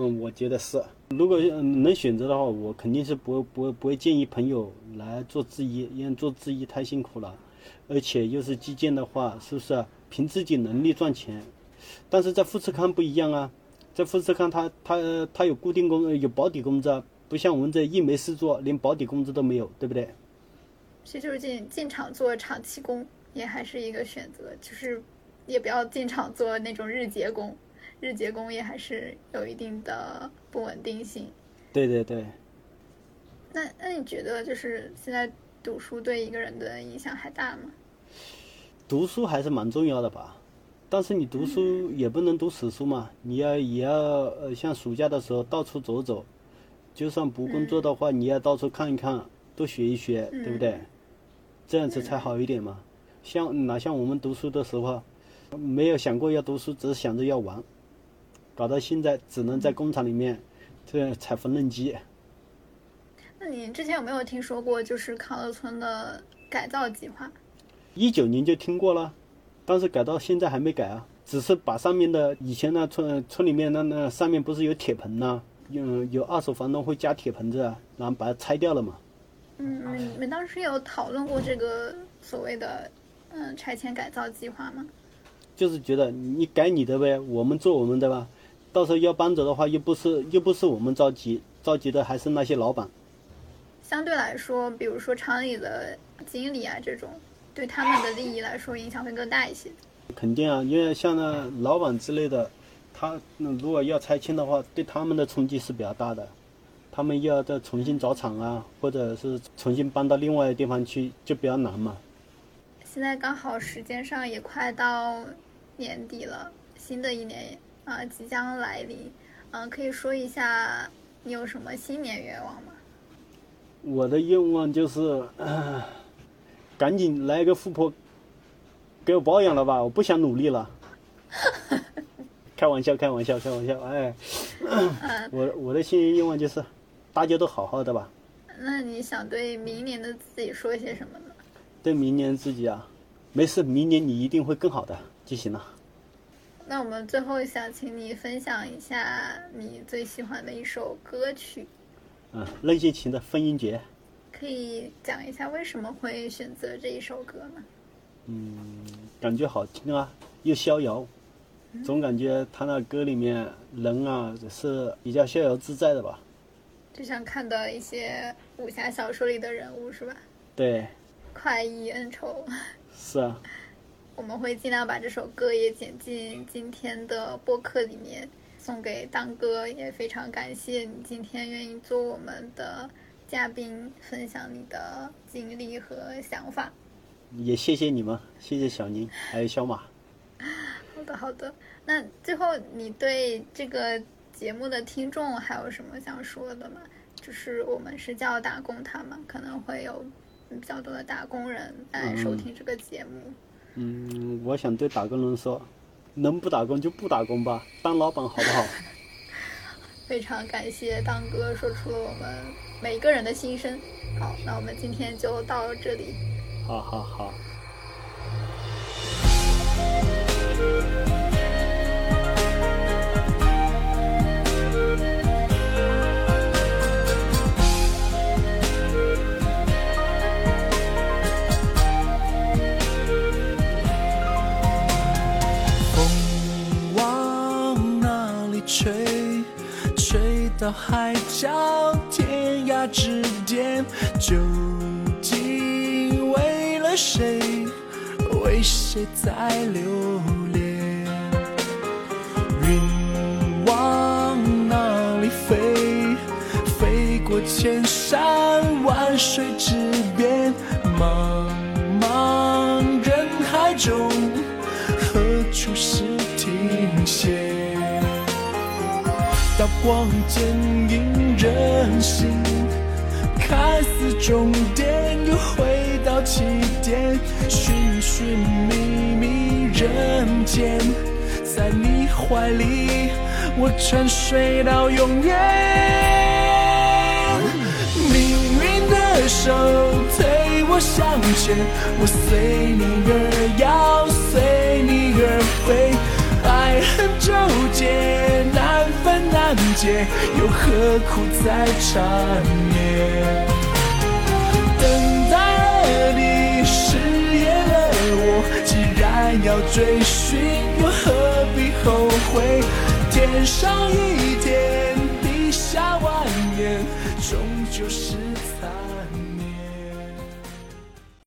嗯，我觉得是。如果能选择的话，我肯定是不不不会建议朋友来做制衣，因为做制衣太辛苦了，而且又是基建的话，是不是凭自己能力赚钱？但是在富士康不一样啊，在富士康他他他有固定工有保底工资啊，不像我们这一没事做，连保底工资都没有，对不对？其实就是进进厂做长期工，也还是一个选择，就是也不要进厂做那种日结工，日结工也还是有一定的不稳定性。对对对，那那你觉得就是现在读书对一个人的影响还大吗？读书还是蛮重要的吧，但是你读书也不能读死书嘛，你要也要呃像暑假的时候到处走走，就算不工作的话，你要到处看一看，多学一学，对不对？这样子才好一点嘛。像哪像我们读书的时候，没有想过要读书，只是想着要玩，搞到现在只能在工厂里面这踩缝纫机。那你之前有没有听说过就是康乐村的改造计划？一九年就听过了，但是改到现在还没改啊，只是把上面的以前那村村里面那那上面不是有铁盆呐、有有二手房东会加铁盆子啊，然后把它拆掉了嘛。嗯，你们当时有讨论过这个所谓的嗯拆迁改造计划吗？就是觉得你改你的呗，我们做我们的吧。到时候要搬走的话，又不是又不是我们着急，着急的还是那些老板。相对来说，比如说厂里的经理啊这种，对他们的利益来说影响会更大一些。肯定啊，因为像那老板之类的，他如果要拆迁的话，对他们的冲击是比较大的。他们又要再重新找厂啊，或者是重新搬到另外的地方去，就比较难嘛。现在刚好时间上也快到年底了，新的一年啊即将来临，嗯，可以说一下你有什么新年愿望吗？我的愿望就是，赶紧来个富婆给我包养了吧，我不想努力了。开玩笑，开玩笑，开玩笑，哎，我我的新年愿望就是。大家都好好的吧？那你想对明年的自己说些什么呢？对明年自己啊，没事，明年你一定会更好的就行了。那我们最后想请你分享一下你最喜欢的一首歌曲。嗯，任贤齐的《风音节》。可以讲一下为什么会选择这一首歌吗？嗯，感觉好听啊，又逍遥，总感觉他那歌里面人啊是比较逍遥自在的吧。就像看到一些武侠小说里的人物是吧？对，快意恩仇。是啊。我们会尽量把这首歌也剪进今天的播客里面，送给当哥。也非常感谢你今天愿意做我们的嘉宾，分享你的经历和想法。也谢谢你们，谢谢小宁还有小马。好的，好的。那最后你对这个。节目的听众还有什么想说的吗？就是我们是叫打工，他们可能会有比较多的打工人来收听这个节目。嗯，我想对打工人说，能不打工就不打工吧，当老板好不好？非常感谢当哥说出了我们每个人的心声。好，那我们今天就到这里。好好好。吹，吹到海角天涯之间，究竟为了谁？为谁在留恋？云往哪里飞？飞过千山万水之边，茫茫人海中，光剑影人心，看似终点，又回到起点。寻寻觅觅人间，在你怀里，我沉睡到永远。命运的手推我向前，我随你而摇，随你而飞。很纠结，难分难解，又何苦再缠绵？等待了你，誓言了我，既然要追寻，又何必后悔？天上一天，地下万年，终究是。